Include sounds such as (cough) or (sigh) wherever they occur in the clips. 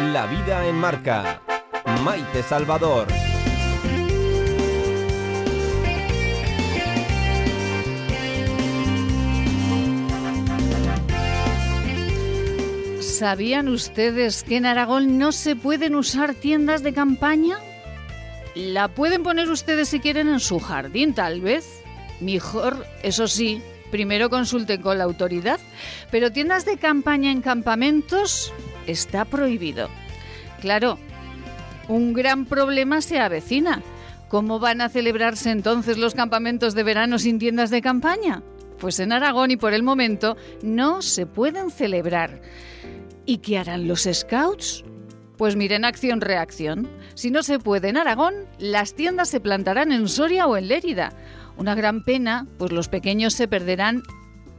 La vida en marca. Maite Salvador. ¿Sabían ustedes que en Aragón no se pueden usar tiendas de campaña? La pueden poner ustedes si quieren en su jardín, tal vez. Mejor, eso sí, primero consulten con la autoridad. Pero tiendas de campaña en campamentos está prohibido. Claro, un gran problema se avecina. ¿Cómo van a celebrarse entonces los campamentos de verano sin tiendas de campaña? Pues en Aragón y por el momento no se pueden celebrar. ¿Y qué harán los scouts? Pues miren, acción-reacción. Si no se puede en Aragón, las tiendas se plantarán en Soria o en Lérida. Una gran pena, pues los pequeños se perderán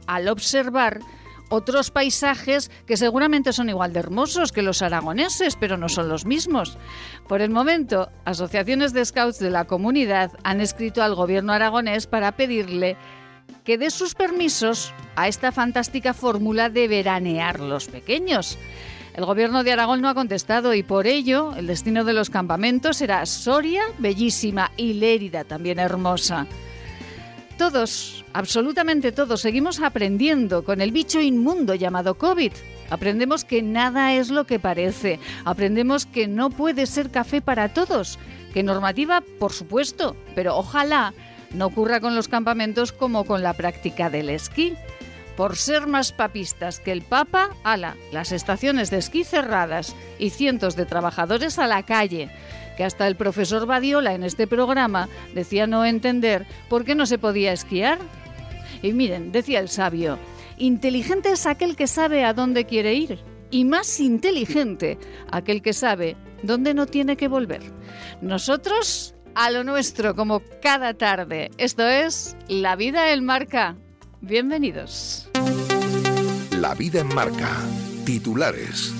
al observar otros paisajes que seguramente son igual de hermosos que los aragoneses, pero no son los mismos. Por el momento, asociaciones de scouts de la comunidad han escrito al gobierno aragonés para pedirle que dé sus permisos a esta fantástica fórmula de veranear los pequeños. El gobierno de Aragón no ha contestado y por ello el destino de los campamentos será Soria, bellísima, y Lérida, también hermosa. Todos, absolutamente todos, seguimos aprendiendo con el bicho inmundo llamado COVID. Aprendemos que nada es lo que parece. Aprendemos que no puede ser café para todos. Que normativa, por supuesto, pero ojalá no ocurra con los campamentos como con la práctica del esquí por ser más papistas que el Papa, ala, las estaciones de esquí cerradas y cientos de trabajadores a la calle, que hasta el profesor Badiola en este programa decía no entender por qué no se podía esquiar. Y miren, decía el sabio, inteligente es aquel que sabe a dónde quiere ir y más inteligente aquel que sabe dónde no tiene que volver. Nosotros a lo nuestro como cada tarde. Esto es La vida en marca. Bienvenidos. La vida en marca. Titulares.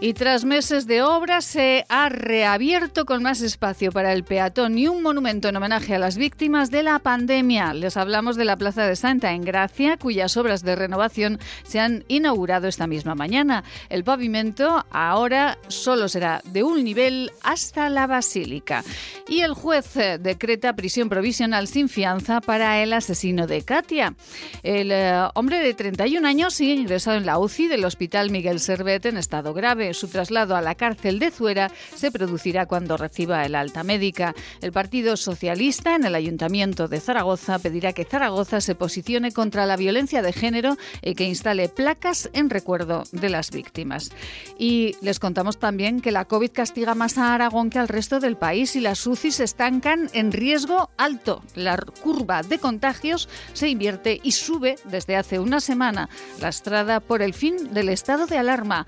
Y tras meses de obra se ha reabierto con más espacio para el peatón y un monumento en homenaje a las víctimas de la pandemia. Les hablamos de la Plaza de Santa en Gracia, cuyas obras de renovación se han inaugurado esta misma mañana. El pavimento ahora solo será de un nivel hasta la basílica. Y el juez eh, decreta prisión provisional sin fianza para el asesino de Katia. El eh, hombre de 31 años sigue ingresado en la UCI del Hospital Miguel Servet en estado grave. Su traslado a la cárcel de Zuera se producirá cuando reciba el alta médica. El Partido Socialista en el Ayuntamiento de Zaragoza pedirá que Zaragoza se posicione contra la violencia de género y que instale placas en recuerdo de las víctimas. Y les contamos también que la COVID castiga más a Aragón que al resto del país y las UCI se estancan en riesgo alto. La curva de contagios se invierte y sube desde hace una semana, lastrada por el fin del estado de alarma.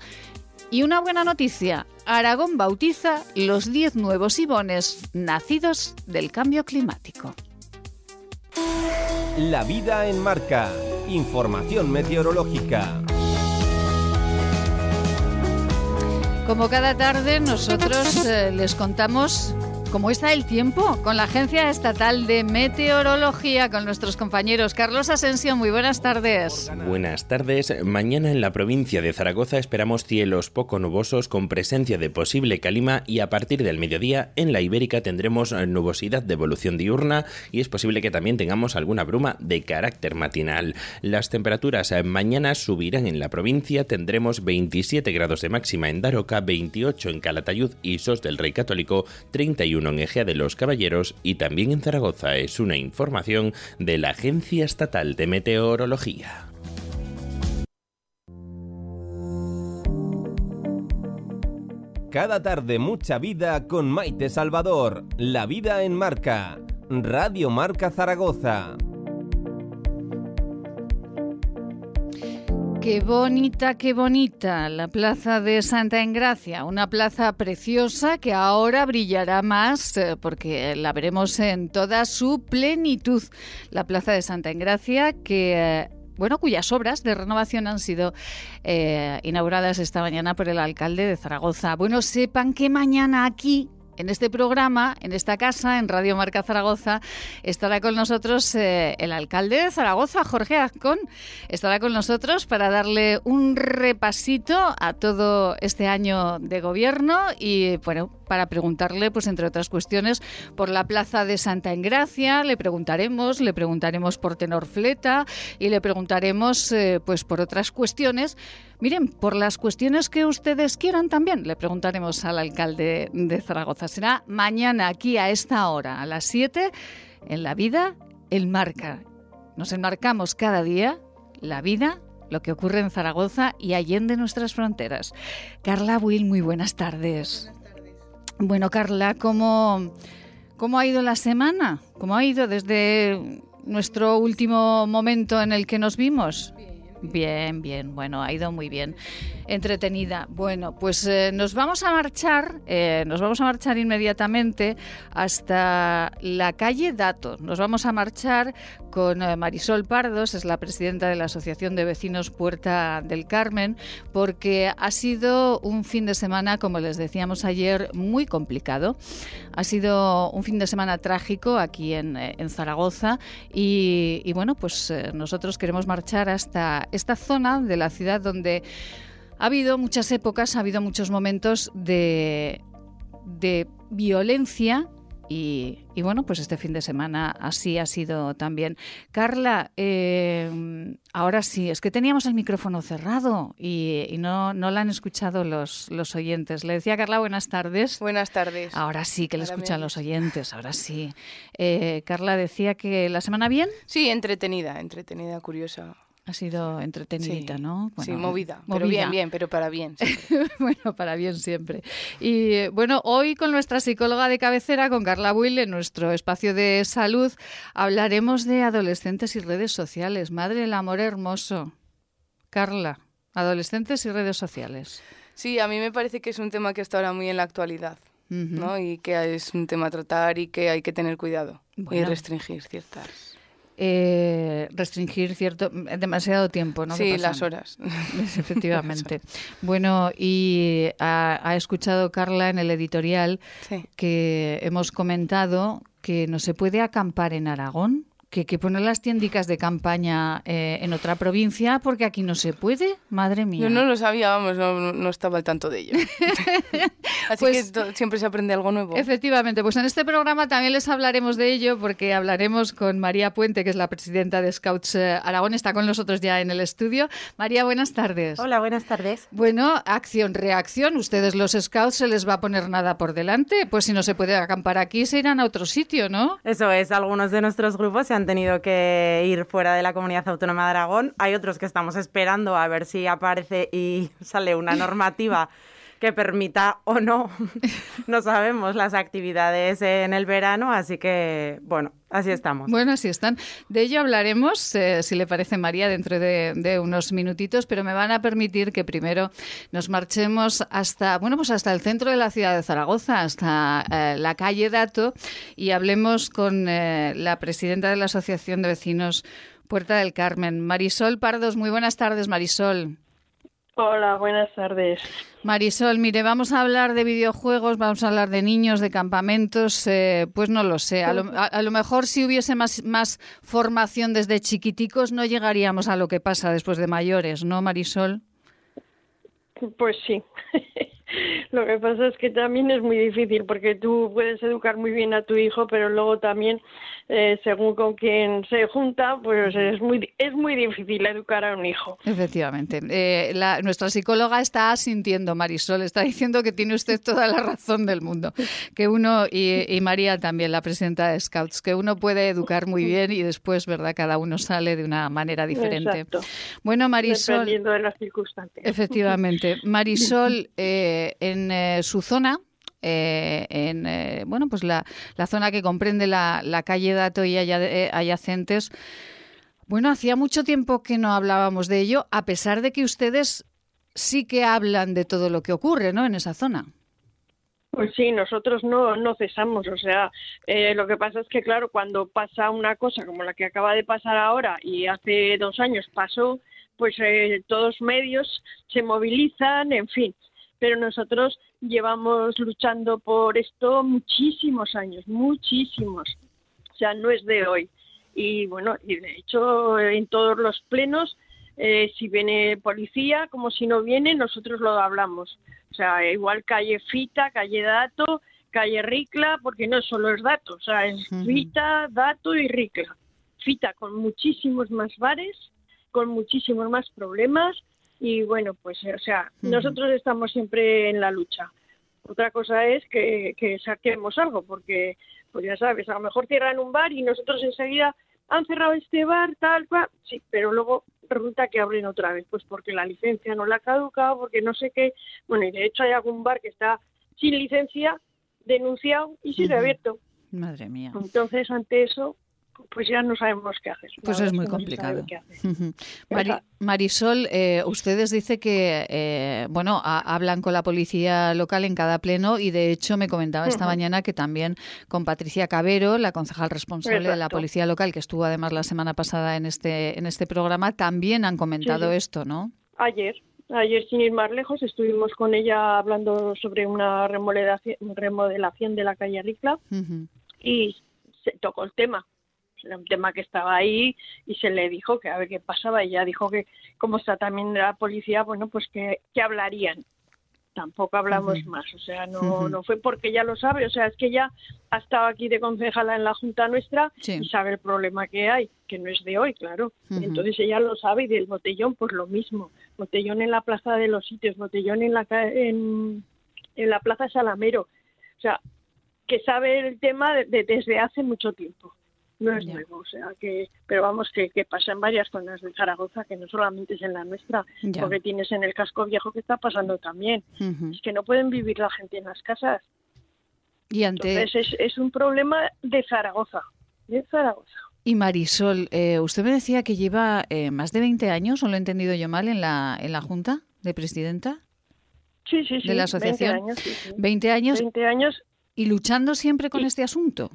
Y una buena noticia, Aragón bautiza los 10 nuevos ibones nacidos del cambio climático. La vida en marca. Información meteorológica. Como cada tarde, nosotros eh, les contamos ¿Cómo está el tiempo? Con la Agencia Estatal de Meteorología, con nuestros compañeros. Carlos Asensio, muy buenas tardes. Buenas tardes. Mañana en la provincia de Zaragoza esperamos cielos poco nubosos con presencia de posible calima y a partir del mediodía en la Ibérica tendremos nubosidad de evolución diurna y es posible que también tengamos alguna bruma de carácter matinal. Las temperaturas mañana subirán en la provincia, tendremos 27 grados de máxima en Daroca, 28 en Calatayud y Sos del Rey Católico, 31 en de los Caballeros y también en Zaragoza. Es una información de la Agencia Estatal de Meteorología. Cada tarde mucha vida con Maite Salvador. La vida en marca. Radio Marca Zaragoza. Qué bonita, qué bonita la plaza de Santa Engracia, una plaza preciosa que ahora brillará más eh, porque la veremos en toda su plenitud. La plaza de Santa Engracia que... Eh, bueno, cuyas obras de renovación han sido eh, inauguradas esta mañana por el alcalde de Zaragoza. Bueno, sepan que mañana aquí en este programa, en esta casa, en Radio Marca Zaragoza, estará con nosotros eh, el alcalde de Zaragoza, Jorge Azcón. Estará con nosotros para darle un repasito a todo este año de gobierno y, bueno, para preguntarle, pues entre otras cuestiones, por la plaza de Santa Engracia, le preguntaremos, le preguntaremos por Tenorfleta y le preguntaremos, eh, pues por otras cuestiones. Miren, por las cuestiones que ustedes quieran también, le preguntaremos al alcalde de Zaragoza. Será mañana aquí a esta hora, a las 7, en La Vida, el Marca. Nos enmarcamos cada día la vida, lo que ocurre en Zaragoza y allende nuestras fronteras. Carla Will, muy buenas tardes. Bueno, Carla, ¿cómo, ¿cómo ha ido la semana? ¿Cómo ha ido desde nuestro último momento en el que nos vimos? Bien, bien, bueno, ha ido muy bien. Entretenida. Bueno, pues eh, nos vamos a marchar, eh, nos vamos a marchar inmediatamente hasta la calle Datos. Nos vamos a marchar con eh, Marisol Pardos, es la presidenta de la Asociación de Vecinos Puerta del Carmen, porque ha sido un fin de semana, como les decíamos ayer, muy complicado. Ha sido un fin de semana trágico aquí en, Zaragoza y, y, bueno, pues nosotros queremos marchar hasta esta zona de la ciudad donde ha habido muchas épocas, ha habido muchos momentos de, de violencia y, bueno, pues este fin de semana así ha sido también. Carla, eh, ahora sí, es que teníamos el micrófono cerrado y, no, no la han escuchado los, los oyentes. Le decía a Carla, buenas tardes. Buenas tardes. Ahora sí que le escuchan los oyentes, ahora sí. Eh, Carla decía que la semana bien. Sí, entretenida, entretenida, curiosa. Ha sido entretenida, ¿no? sí, movida, Pero bien, bien, pero para bien. (laughs) bueno, para bien siempre. Y bueno, hoy con nuestra psicóloga de cabecera, con Carla Will, en nuestro espacio de salud, hablaremos de adolescentes y redes sociales. Madre el amor hermoso. Carla, adolescentes y redes sociales. Sí, a mí me parece que es un tema que está ahora muy en la actualidad. ¿no? Y que es un tema a tratar y que hay que tener cuidado y restringir ciertas eh, restringir cierto demasiado tiempo, ¿no? Sí, (laughs) las horas. Efectivamente. bueno, y ha, escuchado Carla en el editorial que hemos comentado que no se puede acampar en Aragón que, que poner las tiendicas de campaña eh, en otra provincia porque aquí no se puede, madre mía. Yo no lo sabía, vamos, no, estaba al tanto de ello. (laughs) Así pues que siempre se aprende algo nuevo. Efectivamente, pues en este programa también les hablaremos de ello porque hablaremos con María Puente, que es la presidenta de Scouts eh, Aragón, está con nosotros ya en el estudio. María, buenas tardes. Hola, buenas tardes. Bueno, acción, reacción, ustedes los Scouts se les va a poner nada por delante, pues si no se puede acampar aquí se irán a otro sitio, ¿no? Eso es, algunos de nuestros grupos se han tenido que ir fuera de la comunidad autónoma de Aragón. Hay otros que estamos esperando a ver si aparece y (laughs) sale una normativa que permita o no, (laughs) no sabemos, las actividades en el verano, así que, bueno, así estamos. Bueno, así están. De ello hablaremos, eh, si le parece María, dentro de, unos minutitos, pero me van a permitir que primero nos marchemos hasta, bueno, pues hasta el centro de la ciudad de Zaragoza, hasta eh, la calle Dato, y hablemos con eh, la presidenta de la Asociación de Vecinos Puerta del Carmen, Marisol Pardos. Muy buenas tardes, Marisol. Hola, buenas tardes. Marisol, mire, vamos a hablar de videojuegos, vamos a hablar de niños, de campamentos, eh, pues no lo sé. A lo, mejor si hubiese más, más formación desde chiquiticos no llegaríamos a lo que pasa después de mayores, ¿no, Marisol? Pues sí. (laughs) (laughs) Lo que pasa es que también es muy difícil porque tú puedes educar muy bien a tu hijo, pero luego también eh, según con quién se junta, pues es muy, es muy difícil educar a un hijo. Efectivamente. Eh, nuestra psicóloga está sintiendo, Marisol, está diciendo que tiene usted toda la razón del mundo. Que uno, y, María también, la presidenta de Scouts, que uno puede educar muy bien y después, ¿verdad? Cada uno sale de una manera diferente. Bueno, Marisol. Dependiendo de las circunstancias. Efectivamente. Marisol, (laughs) eh, en su zona, eh, en eh, bueno pues la, la, zona que comprende la, la calle Dato y eh, adyacentes. Bueno, hacía mucho tiempo que no hablábamos de ello, a pesar de que ustedes sí que hablan de todo lo que ocurre, ¿no? En esa zona. Pues sí, nosotros no, no cesamos. O sea, lo que pasa es que, claro, cuando pasa una cosa como la que acaba de pasar ahora y hace dos años pasó, pues todos medios se movilizan, en fin pero nosotros llevamos luchando por esto muchísimos años, muchísimos. O sea, no es de hoy. Y bueno, y de hecho en todos los plenos, eh, si viene policía, como si no viene, nosotros lo hablamos. O sea, igual calle Fita, calle Dato, calle Ricla, porque no solo es Dato, o sea, es Fita, Dato y Ricla. Fita con muchísimos más bares, con muchísimos más problemas, y bueno, pues, o sea, nosotros estamos siempre en la lucha. Otra cosa es que, saquemos algo, porque, pues ya sabes, a lo mejor cierran un bar y nosotros enseguida han cerrado este bar, tal cual, sí, pero luego resulta que abren otra vez, pues porque la licencia no la ha caducado, porque no sé qué. Bueno, y de hecho hay algún bar que está sin licencia, denunciado y sigue abierto. Madre mía. Entonces, ante eso, pues ya no sabemos qué hacer. Pues es muy complicado. (laughs) Marisol, eh, ustedes dice que eh, bueno hablan con la policía local en cada pleno y de hecho me comentaba esta mañana que también con Patricia Cabero, la concejal responsable de la policía local que estuvo además la semana pasada en este en este programa, también han comentado esto, ¿no? Ayer, Ayer, sin ir más lejos, estuvimos con ella hablando sobre una remodelación, de la calle Ricla y se tocó el tema era un tema que estaba ahí y se le dijo que a ver qué pasaba. Y ella dijo que, como está también la policía, bueno, pues que, que hablarían. Tampoco hablamos más, o sea, no, no fue porque ella lo sabe, o sea, es que ella ha estado aquí de concejala en la Junta nuestra y sabe el problema que hay, que no es de hoy, claro. Entonces ella lo sabe y del botellón, pues lo mismo. Botellón en la Plaza de los Sitios, botellón en la, en, en la Plaza Salamero. O sea, que sabe el tema desde hace mucho tiempo no es nuevo, o sea que, pero vamos que, que pasa en varias zonas de Zaragoza, que no solamente es en la nuestra, porque tienes en el casco viejo que está pasando también. Es que no pueden vivir la gente en las casas. Y Entonces es, es un problema de Zaragoza, de Zaragoza. Y Marisol, eh, usted me decía que lleva eh, más de 20 años, o lo he entendido yo mal, en la, en la Junta de Presidenta. Sí, sí, sí. De la asociación. 20 años. Sí, 20 años. 20 años. Y luchando siempre con este asunto.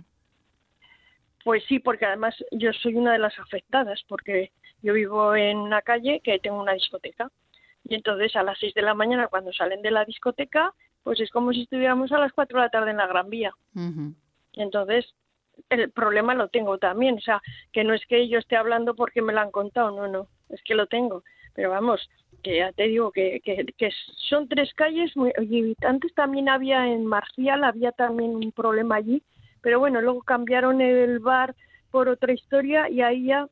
Pues sí, porque además yo soy una de las afectadas, porque yo vivo en una calle que tengo una discoteca. Y entonces a las 6 de la mañana, cuando salen de la discoteca, pues es como si estuviéramos a las 4 de la tarde en la Gran Vía. Y entonces el problema lo tengo también. O sea, que no es que yo esté hablando porque me lo han contado, no, no, es que lo tengo. Pero vamos, que ya te digo que, que, que son tres calles. Muy, y antes también había en Marcial, había también un problema allí pero bueno, luego cambiaron el bar por otra historia y ahí ya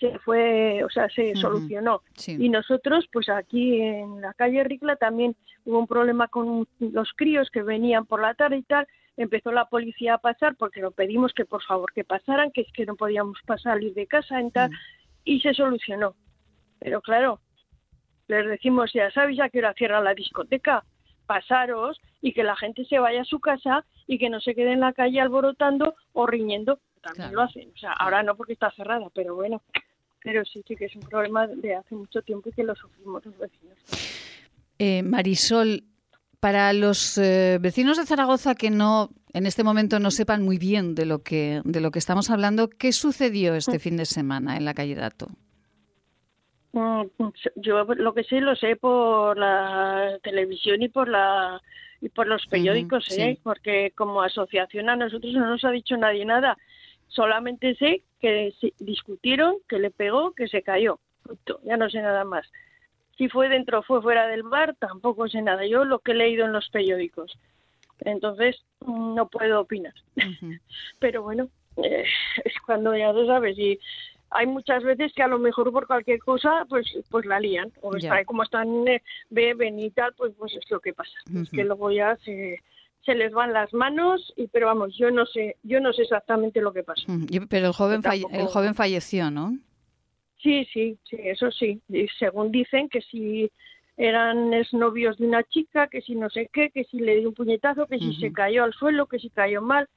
se fue, o sea, se solucionó. Y nosotros, pues aquí en la calle Ricla también hubo un problema con los críos que venían por la tarde y tal. Empezó la policía a pasar porque lo pedimos que por favor que pasaran, que es que no podíamos pasar salir de casa y tal, y se solucionó. Pero claro, les decimos, ya sabéis a qué hora cierra la discoteca, pasaros y que la gente se vaya a su casa y que no se quede en la calle alborotando o riñendo. También lo hacen. O sea, ahora no porque está cerrada, pero bueno. Pero sí, sí que es un problema de hace mucho tiempo y que lo sufrimos los vecinos. Eh, Marisol, para los eh, vecinos de Zaragoza que no en este momento no sepan muy bien de lo que de lo que estamos hablando, ¿qué sucedió este mm. fin de semana en la calle Dato? Mm, yo lo que sé lo sé por la televisión y por la y por los periódicos, ¿eh? porque como asociación a nosotros no nos ha dicho nadie nada. Solamente sé que discutieron, que le pegó, que se cayó. Ya no sé nada más. Si fue dentro o fue fuera del bar, tampoco sé nada. Yo lo que he leído en los periódicos. Entonces, no puedo opinar. (laughs) Pero bueno, eh, es cuando ya lo sabes. Y hay muchas veces que a lo mejor por cualquier cosa pues pues la lían. O como están eh, beben y tal pues pues es lo que pasa. Es que luego ya se se les van las manos y pero vamos yo no sé yo no sé exactamente lo que pasa. Pero el joven el joven falleció no sí sí sí eso sí. Y según dicen que si eran exnovios de una chica que si no sé qué que si le dio un puñetazo que si se cayó al suelo que si cayó mal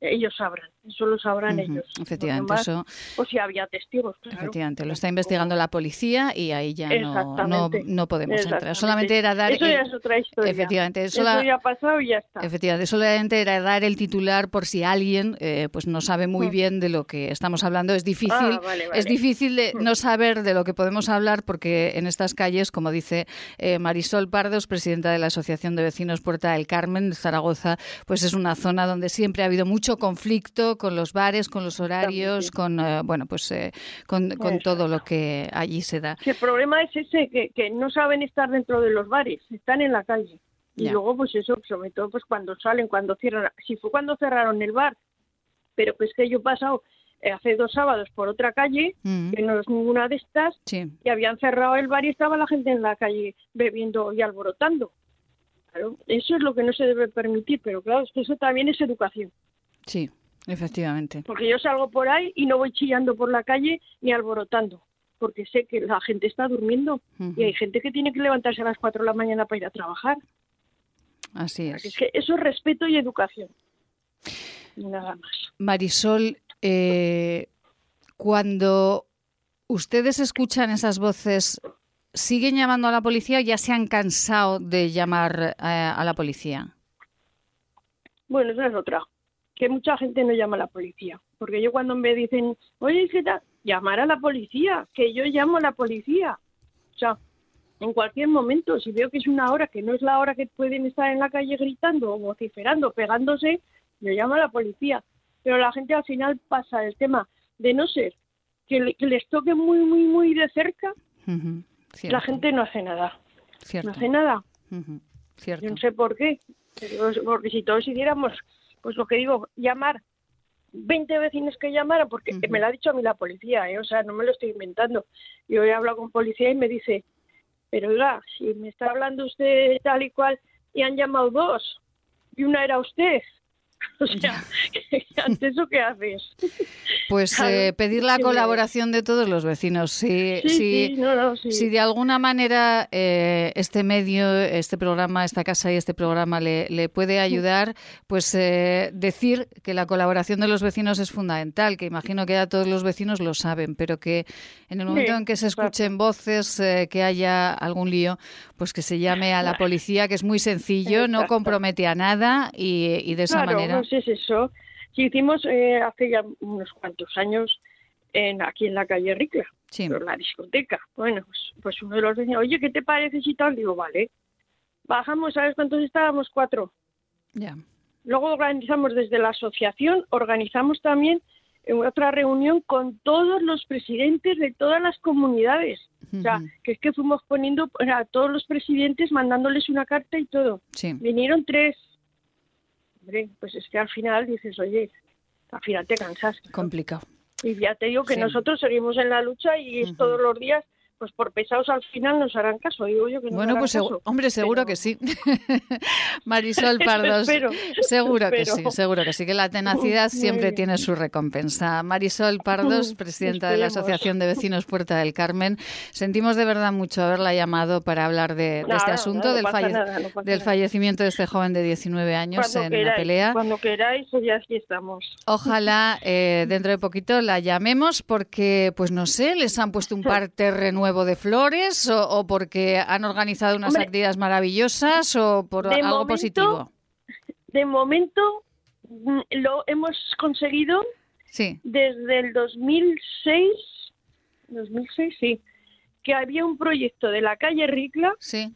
ellos sabrán eso lo sabrán ellos. Efectivamente, eso. O si había testigos, Efectivamente, lo está investigando la policía y ahí ya no, no, no, podemos entrar. Solamente era dar. Eso ya es otra historia. Efectivamente, eso ya ha pasado y ya está. Efectivamente, solamente era dar el titular por si alguien eh, pues no sabe muy mm. bien de lo que estamos hablando. Es difícil, ah, es difícil de mm. no saber de lo que podemos hablar porque en estas calles, como dice eh, Marisol Pardos, presidenta de la Asociación de Vecinos Puerta del Carmen, Zaragoza, pues es una zona donde siempre ha habido mucho conflicto con los bares, con los horarios, con eh, bueno, pues eh, con, todo lo que allí se da. el problema es ese que, que no saben estar dentro de los bares, están en la calle. Y luego, pues eso, sobre todo, pues cuando salen, cuando cierran. Si fue cuando cerraron el bar, pero pues que yo he pasado eh, hace dos sábados por otra calle, mm. que no es ninguna de estas, y habían cerrado el bar y estaba la gente en la calle bebiendo y alborotando. Claro, eso es lo que no se debe permitir, pero claro, eso también es educación. Sí, Efectivamente. Porque yo salgo por ahí y no voy chillando por la calle ni alborotando, porque sé que la gente está durmiendo y hay gente que tiene que levantarse a las 4 de la mañana para ir a trabajar. Así es. es que eso es respeto y educación. Nada más. Marisol, eh, cuando ustedes escuchan esas voces, ¿siguen llamando a la policía o ya se han cansado de llamar eh, a la policía? Bueno, esa es otra que mucha gente no llama a la policía. Porque yo cuando me dicen, oye, ¿qué tal? Llamar a la policía, que yo llamo a la policía. O sea, en cualquier momento, si veo que es una hora que no es la hora que pueden estar en la calle gritando o vociferando, pegándose, yo llamo a la policía. Pero la gente al final pasa el tema de no ser que, les toque muy, muy, muy de cerca, la gente no hace nada. No hace nada. Yo no sé por qué. Porque si todos hiciéramos pues lo que digo, llamar 20 vecinos que llamaran, porque me lo ha dicho a mí la policía, ¿eh? o sea, no me lo estoy inventando. Yo he hablado con policía y me dice, pero oiga, si me está hablando usted tal y cual y han llamado dos y una era usted, (laughs) O sea, ¿ante eso qué haces? (laughs) Pues eh, pedir la colaboración de todos los vecinos. Si, si, si de alguna manera eh, este medio, este programa, esta casa y este programa le, le puede ayudar, pues eh, decir que la colaboración de los vecinos es fundamental, que imagino que ya todos los vecinos lo saben, pero que en el momento en que se escuchen voces, que haya algún lío, pues que se llame a la policía, que es muy sencillo, no compromete a nada y, de esa manera no es eso. Sí, hicimos eh, hace ya unos cuantos años en, aquí en la calle Ricla, sí. la discoteca. Bueno, pues, pues, uno de los decía, oye, ¿qué te parece si tal? Digo, vale. Bajamos, ¿sabes cuántos estábamos? Cuatro. Ya. Luego organizamos desde la asociación, organizamos también otra reunión con todos los presidentes de todas las comunidades. O sea, que es que fuimos poniendo a todos los presidentes, mandándoles una carta y todo. Sí. Vinieron tres pues es que al final dices, oye, al final te cansas. Complicado. Y ya te digo que nosotros seguimos en la lucha y es todos los días pues por pesados al final nos harán caso, digo yo que no Bueno, pues hombre, seguro que sí. Marisol Pardos, seguro que sí, seguro que sí, que la tenacidad siempre tiene su recompensa. Marisol Pardos, presidenta de la Asociación de Vecinos Puerta del Carmen, sentimos de verdad mucho haberla llamado para hablar de, este asunto, del, del fallecimiento de este joven de 19 años en la pelea. Cuando queráis, ya aquí estamos. Ojalá eh, dentro de poquito la llamemos porque, pues no sé, les han puesto un (laughs) par renuevo nuevo de flores o, porque han organizado unas actividades maravillosas o por algo positivo? De momento mm, lo hemos conseguido sí. desde el 2006, 2006 sí, que había un proyecto de la calle Ricla. Sí.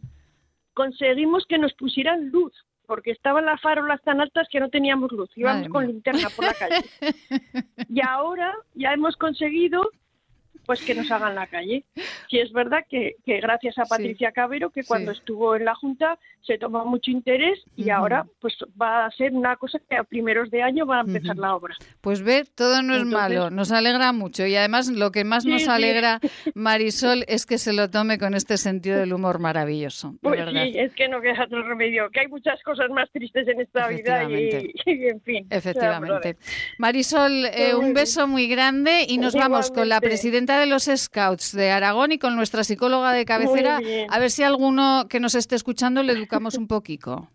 Conseguimos que nos pusieran luz porque estaban las farolas tan altas que no teníamos luz, íbamos con linterna por la calle. (laughs) y ahora ya hemos conseguido pues que nos hagan la calle. Si es verdad que, gracias a Patricia Cabero, que cuando estuvo en la Junta se tomó mucho interés y ahora pues va a ser una cosa que a primeros de año va a empezar la obra. Pues ve, todo no es malo, nos alegra mucho y además lo que más nos alegra, (laughs) Marisol, es que se lo tome con este sentido del humor maravilloso. Pues sí, es que no queda otro remedio, que hay muchas cosas más tristes en esta vida y, (laughs) en fin. Efectivamente. Marisol, eh, un beso muy grande y nos vamos con la presidenta de los Scouts de Aragón y con nuestra psicóloga de cabecera, a ver si alguno que nos esté escuchando le educamos un poquito.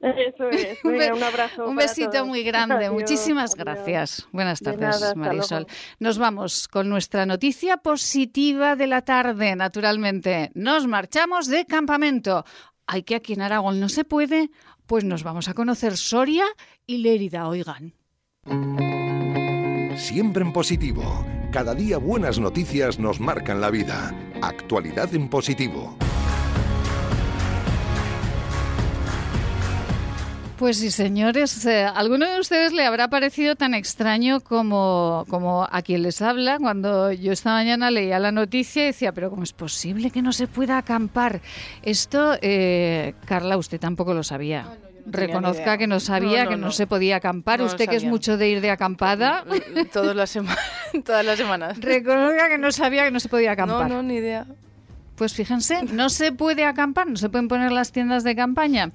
Eso es. (laughs) un abrazo. un besito muy grande. Muchísimas gracias. Buenas tardes, Marisol. Nos vamos con nuestra noticia positiva de la tarde, naturalmente. Nos marchamos de campamento. Hay que aquí en Aragón no se puede, pues nos vamos a conocer Soria y Lérida, oigan. Siempre en positivo. Cada día buenas noticias nos marcan la vida. Actualidad en positivo. Pues sí, señores, eh, ¿alguno de ustedes le habrá parecido tan extraño como, como a quien les habla? Cuando yo esta mañana leía la noticia y decía, pero ¿cómo es posible que no se pueda acampar? Esto, eh, Carla, usted tampoco lo sabía. Reconozca que no sabía que no, se podía acampar. usted que es mucho de ir de acampada. Todas las, (laughs) todas las semanas. Reconozca que no sabía que no se podía acampar. No, no, ni idea. Pues fíjense, no se puede acampar, no se pueden poner las tiendas de campaña.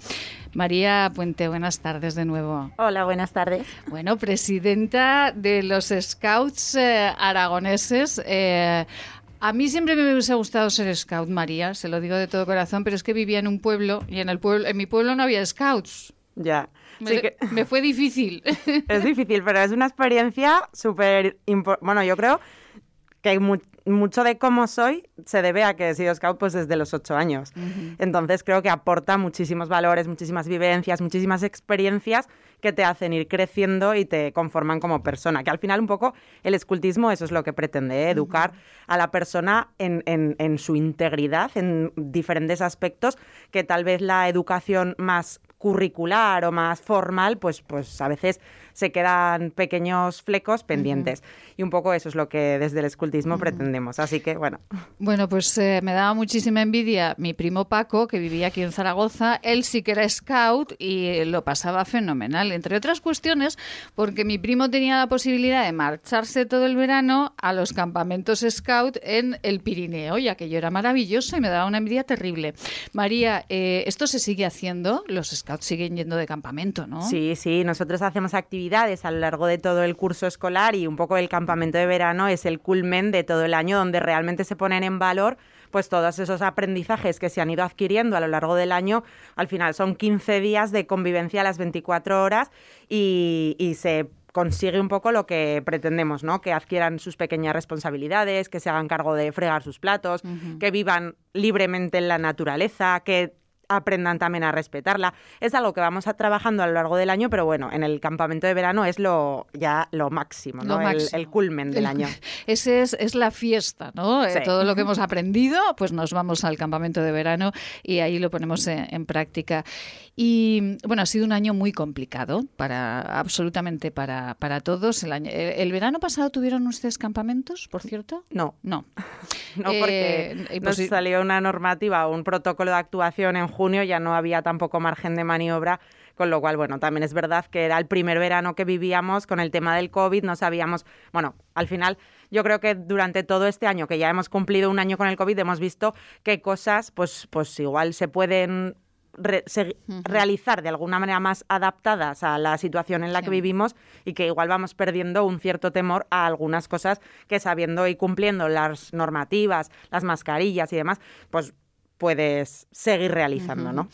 María Puente, buenas tardes de nuevo. Hola, buenas tardes. Bueno, presidenta de los Scouts eh, aragoneses. Eh, a mí siempre me hubiese gustado ser scout, María, se lo digo de todo corazón, pero es que vivía en un pueblo y en el pueblo, en mi pueblo no había scouts. Ya. Me, me fue difícil. (laughs) Es difícil, pero es una experiencia súper importante. Bueno, yo creo que hay mucho de cómo soy se debe a que he sido scout pues desde los ocho años. Entonces creo que aporta muchísimos valores, muchísimas vivencias, muchísimas experiencias que te hacen ir creciendo y te conforman como persona. Que al final un poco el escultismo eso es lo que pretende, ¿eh? educar a la persona en, en su integridad, en diferentes aspectos que tal vez la educación más curricular o más formal, pues, pues a veces se quedan pequeños flecos pendientes. Y un poco eso es lo que desde el escultismo pretendemos. Así que, bueno. Bueno, pues eh, me daba muchísima envidia mi primo Paco, que vivía aquí en Zaragoza. Él sí que era scout y lo pasaba fenomenal, entre otras cuestiones, porque mi primo tenía la posibilidad de marcharse todo el verano a los campamentos scout en el Pirineo, y aquello era maravilloso y me daba una envidia terrible. María, eh, ¿esto se sigue haciendo? Los scouts siguen yendo de campamento, ¿no? Sí, sí, nosotros hacemos actividades a lo largo de todo el curso escolar y un poco el campamento de verano es el culmen de todo el año donde realmente se ponen en valor pues todos esos aprendizajes que se han ido adquiriendo a lo largo del año, al final son 15 días de convivencia a las 24 horas y, se consigue un poco lo que pretendemos, ¿no? Que adquieran sus pequeñas responsabilidades, que se hagan cargo de fregar sus platos, que vivan libremente en la naturaleza, que aprendan también a respetarla. Es algo que vamos a trabajando a lo largo del año, pero bueno, en el campamento de verano es lo ya lo máximo, ¿no? El, culmen del año. (laughs) Ese es, es, la fiesta, ¿no? Eh, todo lo que hemos aprendido, pues nos vamos al campamento de verano y ahí lo ponemos en, práctica. Y bueno, ha sido un año muy complicado para absolutamente para, para todos. El, año, el, verano pasado tuvieron ustedes campamentos, por cierto? No. No. (laughs) no, porque eh, nos salió una normativa, un protocolo de actuación en junio ya no había tampoco margen de maniobra, con lo cual, bueno, también es verdad que era el primer verano que vivíamos con el tema del COVID, no sabíamos, bueno, al final yo creo que durante todo este año, que ya hemos cumplido un año con el COVID, hemos visto qué cosas, pues, pues igual se pueden realizar de alguna manera más adaptadas a la situación en la que vivimos y que igual vamos perdiendo un cierto temor a algunas cosas que sabiendo y cumpliendo las normativas, las mascarillas y demás, pues puedes seguir realizando, ¿no?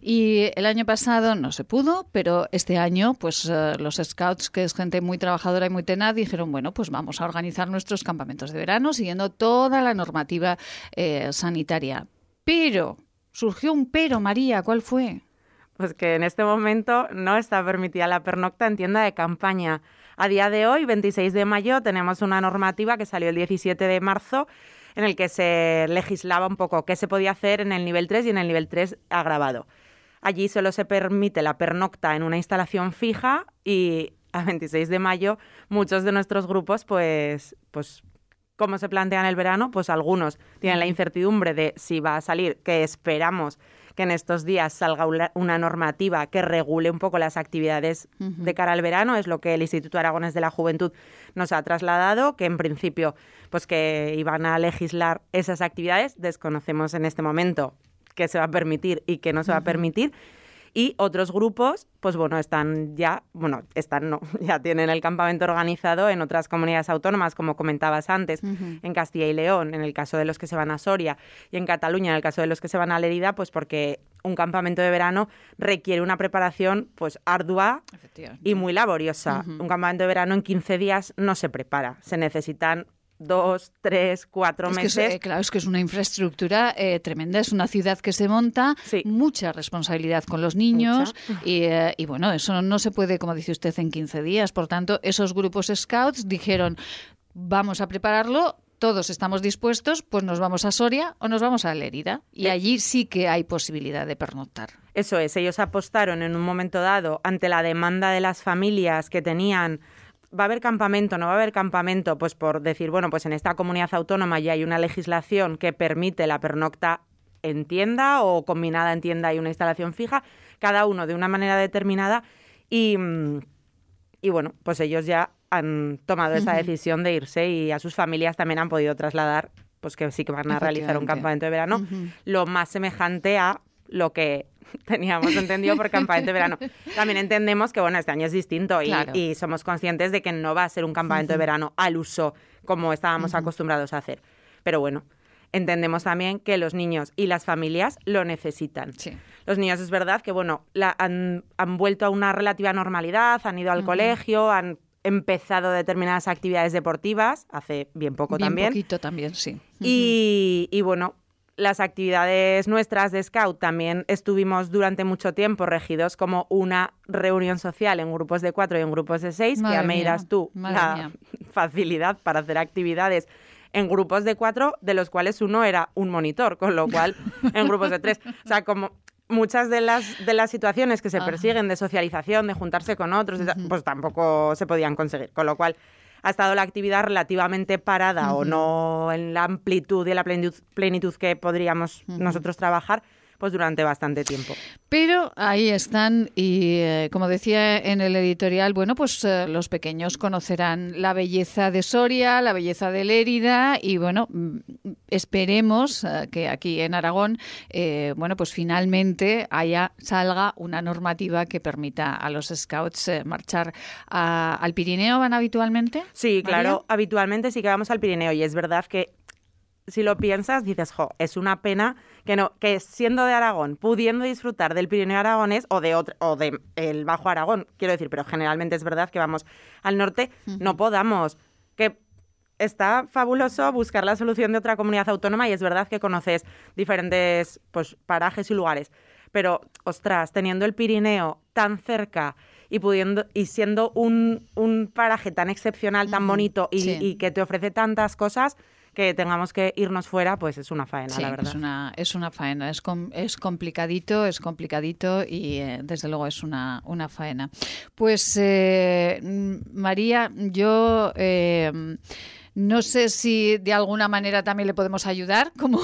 Y el año pasado no se pudo, pero este año, pues eh, los scouts, que es gente muy trabajadora y muy tenaz, dijeron, bueno, pues vamos a organizar nuestros campamentos de verano siguiendo toda la normativa eh, sanitaria. Pero surgió un pero, María, ¿cuál fue? Pues que en este momento no está permitida la pernocta en tienda de campaña. A día de hoy, 26 de mayo, tenemos una normativa que salió el 17 de marzo en el que se legislaba un poco qué se podía hacer en el nivel 3 y en el nivel 3 agravado. Allí solo se permite la pernocta en una instalación fija y a 26 de mayo muchos de nuestros grupos pues pues ¿Cómo se plantean el verano? Pues algunos tienen la incertidumbre de si va a salir, que esperamos que en estos días salga una normativa que regule un poco las actividades de cara al verano, es lo que el Instituto Aragones de la Juventud nos ha trasladado, que en principio pues que iban a legislar esas actividades, desconocemos en este momento qué se va a permitir y qué no se va a permitir. Y otros grupos, pues bueno, están ya, bueno, están no, (laughs) ya tienen el campamento organizado en otras comunidades autónomas, como comentabas antes, en Castilla y León, en el caso de los que se van a Soria, y en Cataluña, en el caso de los que se van a Lerida, pues porque un campamento de verano requiere una preparación pues ardua y muy laboriosa. Un campamento de verano en 15 días no se prepara, se necesitan dos, tres, cuatro meses. Eh, claro, es que es una infraestructura eh, tremenda, es una ciudad que se monta, mucha responsabilidad con los niños eh, y, bueno, eso no se puede, como dice usted, en 15 días. Por tanto, esos grupos scouts dijeron, vamos a prepararlo. Todos estamos dispuestos, pues nos vamos a Soria o nos vamos a Lérida. Y allí sí que hay posibilidad de pernoctar. Eso es, ellos apostaron en un momento dado ante la demanda de las familias que tenían ¿Va a haber campamento? ¿No va a haber campamento? Pues por decir, bueno, pues en esta comunidad autónoma ya hay una legislación que permite la pernocta en tienda o combinada en tienda y una instalación fija, cada uno de una manera determinada y, y bueno, pues ellos ya han tomado esa decisión de irse y a sus familias también han podido trasladar pues que sí que van a realizar un campamento de verano, lo más semejante a lo que (laughs) teníamos entendido por campamento de verano. También entendemos que, bueno, este año es distinto y, somos conscientes de que no va a ser un campamento de verano al uso como estábamos acostumbrados a hacer. Pero bueno, entendemos también que los niños y las familias lo necesitan. Los niños es verdad que, bueno, han, vuelto a una relativa normalidad, han ido al colegio, han empezado determinadas actividades deportivas, hace bien poco bien también. poquito también, sí. Y, y, bueno, las actividades nuestras de Scout también estuvimos durante mucho tiempo regidos como una reunión social en grupos de cuatro y en grupos de seis, que ya me dirás tú la (laughs) facilidad para hacer actividades en grupos de cuatro, de los cuales uno era un monitor, con lo cual (laughs) en grupos de tres. O sea, como muchas de las, de las situaciones que se persiguen de socialización, de juntarse con otros, pues tampoco se podían conseguir. Con lo cual, ha estado la actividad relativamente parada o no en la amplitud y la plenitud, que podríamos nosotros trabajar, pues durante bastante tiempo. Pero ahí están y, eh, como decía en el editorial, bueno, pues eh, los pequeños conocerán la belleza de Soria, la belleza de Lérida y, bueno, mm, esperemos eh, que aquí en Aragón, bueno, pues finalmente haya, salga una normativa que permita a los scouts marchar al Pirineo. ¿Van habitualmente? Sí, claro, habitualmente sí que vamos al Pirineo y es verdad que si lo piensas, dices, jo, es una pena que no, que siendo de Aragón, pudiendo disfrutar del Pirineo aragonés o de otro, o de el Bajo Aragón, quiero decir, pero generalmente es verdad que vamos al norte, no podamos. Que está fabuloso buscar la solución de otra comunidad autónoma y es verdad que conoces diferentes pues, parajes y lugares. Pero, ostras, teniendo el Pirineo tan cerca y pudiendo y siendo un, un paraje tan excepcional, tan bonito y que te ofrece tantas cosas, que tengamos que irnos fuera, pues es una faena, la verdad. Es una, es una faena, es, es complicadito, es complicadito y eh, desde luego es una, una faena. Pues eh, María, yo... Eh, no sé si de alguna manera también le podemos ayudar, (laughs) como,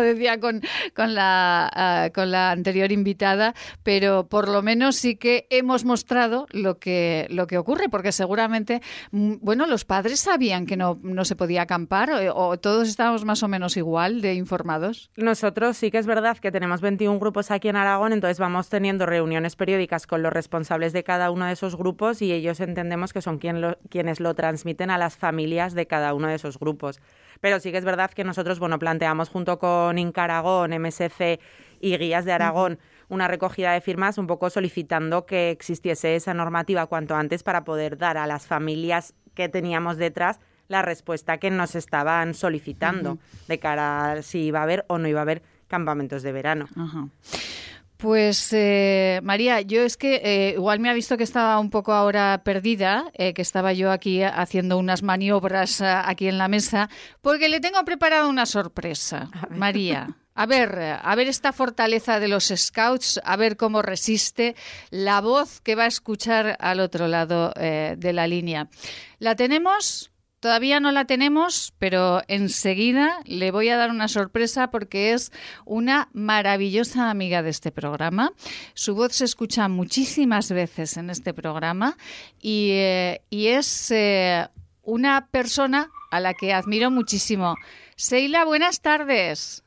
decía con, con, la, ah, con la anterior invitada, pero por lo menos sí que hemos mostrado lo que, lo que ocurre, porque seguramente, mm, bueno, los padres sabían que no, se podía acampar o, todos estábamos más o menos igual de informados. Nosotros sí que es verdad que tenemos 21 grupos aquí en Aragón, entonces vamos teniendo reuniones periódicas con los responsables de cada uno de esos grupos y ellos entendemos que son quienes lo transmiten a las familias de cada uno de esos grupos. Pero sí que es verdad que nosotros, bueno, planteamos junto con Incaragón, MSC y Guías de Aragón una recogida de firmas un poco solicitando que existiese esa normativa cuanto antes para poder dar a las familias que teníamos detrás la respuesta que nos estaban solicitando de cara a si iba a haber o no iba a haber campamentos de verano. Pues eh, María, yo es que eh, igual me ha visto que estaba un poco ahora perdida, eh, que estaba yo aquí haciendo unas maniobras aquí en la mesa, porque le tengo preparada una sorpresa, María. A ver, a ver esta fortaleza de los scouts, a ver cómo resiste la voz que va a escuchar al otro lado de la línea. ¿La tenemos? Todavía no la tenemos, pero enseguida le voy a dar una sorpresa porque es una maravillosa amiga de este programa. Su voz se escucha muchísimas veces en este programa y, eh, es eh, una persona a la que admiro muchísimo. Seila, buenas tardes.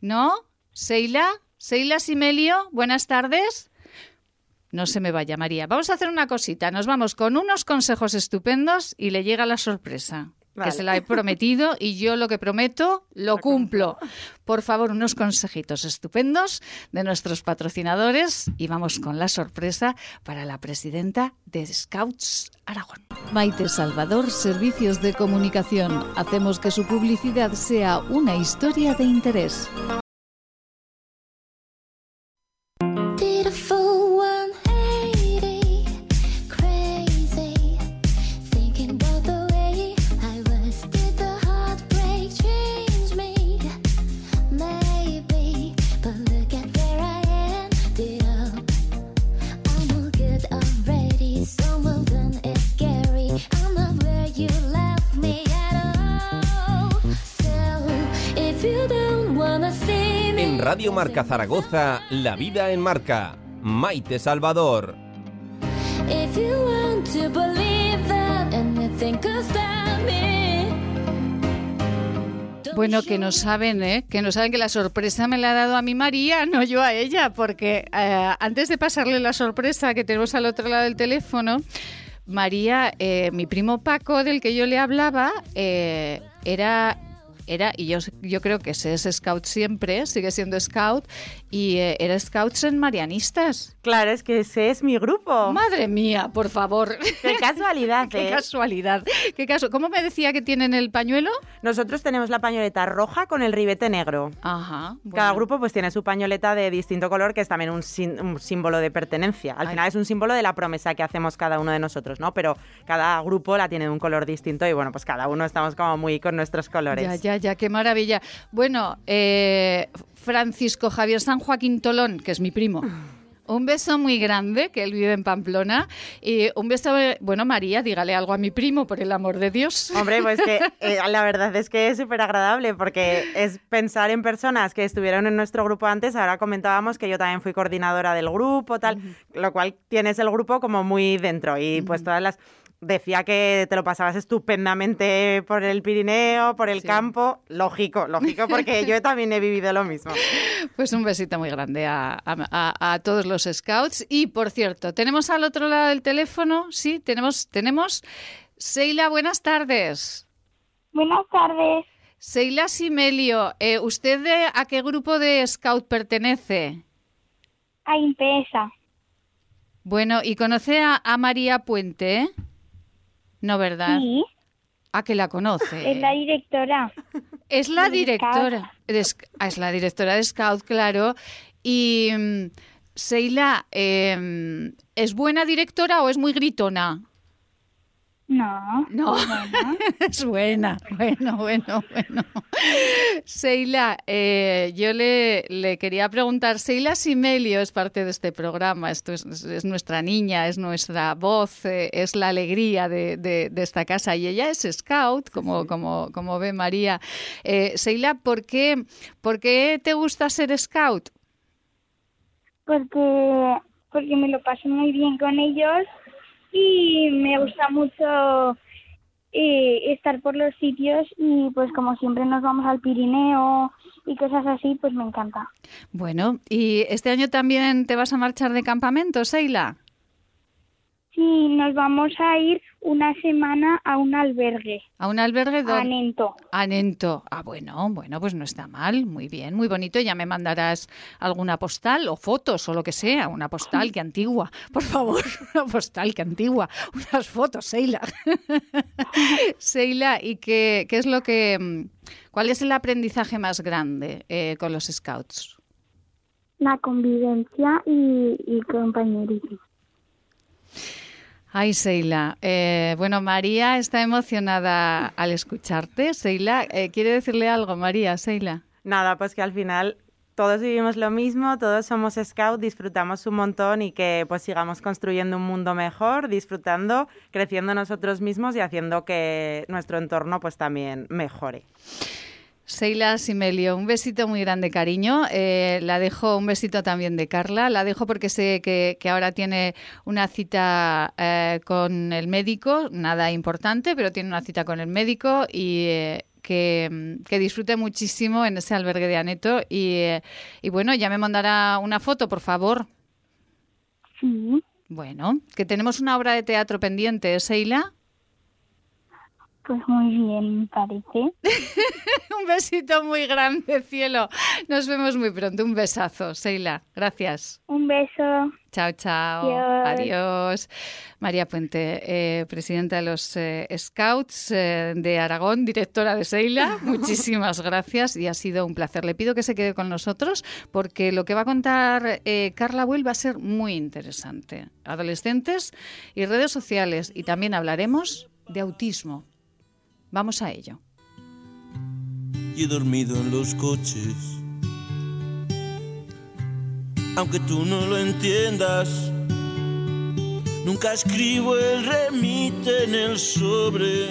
¿No? ¿Seila? ¿Seila Simelio? Buenas tardes. No se me vaya, María. Vamos a hacer una cosita. Nos vamos con unos consejos estupendos y le llega la sorpresa. que se la he (laughs) prometido y yo lo que prometo lo cumplo. Por favor, unos consejitos estupendos de nuestros patrocinadores y vamos con la sorpresa para la presidenta de Scouts Aragón. Maite Salvador, Servicios de Comunicación. Hacemos que su publicidad sea una historia de interés. Radio Marca Zaragoza, La Vida en Marca. Maite Salvador. Bueno, que no saben, ¿eh? Que no saben que la sorpresa me la ha dado a mi María, (laughs) no yo a ella, porque eh, antes de pasarle la sorpresa que tenemos al otro lado del teléfono, María, eh, mi primo Paco, del que yo le hablaba, eh, era era, y yo, yo creo que ese es scout siempre, sigue siendo scout, y eh, era scouts en Marianistas. Claro, es que ese es mi grupo. Madre mía, por favor. Qué casualidad, (laughs) Qué ¿eh? casualidad. Qué caso. ¿Cómo me decía que tienen el pañuelo? Nosotros tenemos la pañoleta roja con el ribete negro. Ajá. Cada grupo pues tiene su pañoleta de distinto color, que es también un, símbolo de pertenencia. Al final es un símbolo de la promesa que hacemos cada uno de nosotros, ¿no? Pero cada grupo la tiene de un color distinto y bueno, pues cada uno estamos como muy con nuestros colores. Ya, ya, ya, qué maravilla. Bueno, eh, Francisco Javier San Joaquín Tolón, que es mi primo. Un beso muy grande, que él vive en Pamplona. Y un beso, bueno, María, dígale algo a mi primo, por el amor de Dios. Hombre, pues que (laughs) eh, la verdad es que es súper agradable porque es pensar en personas que estuvieron en nuestro grupo antes. Ahora comentábamos que yo también fui coordinadora del grupo, tal, lo cual tienes el grupo como muy dentro. Y pues todas las decía que te lo pasabas estupendamente por el Pirineo, por el campo. Lógico, lógico, porque yo (laughs) también he vivido lo mismo. Pues un besito muy grande a, todos los scouts. Y por cierto, tenemos al otro lado del teléfono, sí, tenemos, tenemos. Seila, buenas tardes. Buenas tardes. Seila Simelio, eh, ¿usted a qué grupo de scout pertenece? A Impesa. Bueno, ¿y conoce a, a María Puente? No, ¿verdad? Sí. ¿A que la conoce? Es la directora. Es la directora. Ah, es la directora de Scout, claro. Y mm, Seila, em, ¿es buena directora o es muy gritona? No. No, (laughs) es buena. Bueno, bueno, bueno. Seila, eh, yo le, le, quería preguntar, Seila Simelio es parte de este programa, esto es, nuestra niña, es nuestra voz, eh, es la alegría de, de, esta casa y ella es scout, como, como, como ve María. Eh, Seila, ¿por qué, ¿por qué te gusta ser scout? Porque, porque me lo paso muy bien con ellos y me gusta mucho eh, estar por los sitios y pues como siempre nos vamos al Pirineo y cosas así, pues me encanta. Bueno, ¿y este año también te vas a marchar de campamento, Seila? Sí, nos vamos a ir una semana a un albergue. ¿A un albergue? A Nento. A Nento. Ah, bueno, bueno, pues no está mal. Muy bien, muy bonito. Ya me mandarás alguna postal o fotos o lo que sea. Una postal que antigua. Por favor, (laughs) una postal que antigua. Unas fotos, Seila. (laughs) Seila, ¿y qué, qué, es lo que... Mm, ¿Cuál es el aprendizaje más grande eh, con los scouts? La convivencia y, y compañerismo. Ay, Seila. Eh, bueno, María está emocionada al escucharte. Seila, eh, ¿quiere decirle algo, María, Seila? Nada, pues que al final todos vivimos lo mismo, todos somos scout, disfrutamos un montón y que pues sigamos construyendo un mundo mejor, disfrutando, creciendo nosotros mismos y haciendo que nuestro entorno pues también mejore. Seila Simelio, un besito muy grande, cariño. Eh, la dejo, un besito también de Carla. La dejo porque sé que, ahora tiene una cita eh, con el médico, nada importante, pero tiene una cita con el médico y eh, que, disfrute muchísimo en ese albergue de Aneto. Y, y bueno, ya me mandará una foto, por favor. Sí. Bueno, que tenemos una obra de teatro pendiente, Seila? Pues muy bien, parece. (laughs) un besito muy grande, cielo. Nos vemos muy pronto. Un besazo, Seila. Gracias. Un beso. Chao, chao. Adiós. María Puente, eh, presidenta de los eh, Scouts eh, de Aragón, directora de Seila. (laughs) Muchísimas gracias y ha sido un placer. Le pido que se quede con nosotros porque lo que va a contar Carla Buell va a ser muy interesante. Adolescentes y redes sociales y también hablaremos de autismo. Vamos a ello. Y he dormido en los coches. Aunque tú no lo entiendas, nunca escribo el remite en el sobre.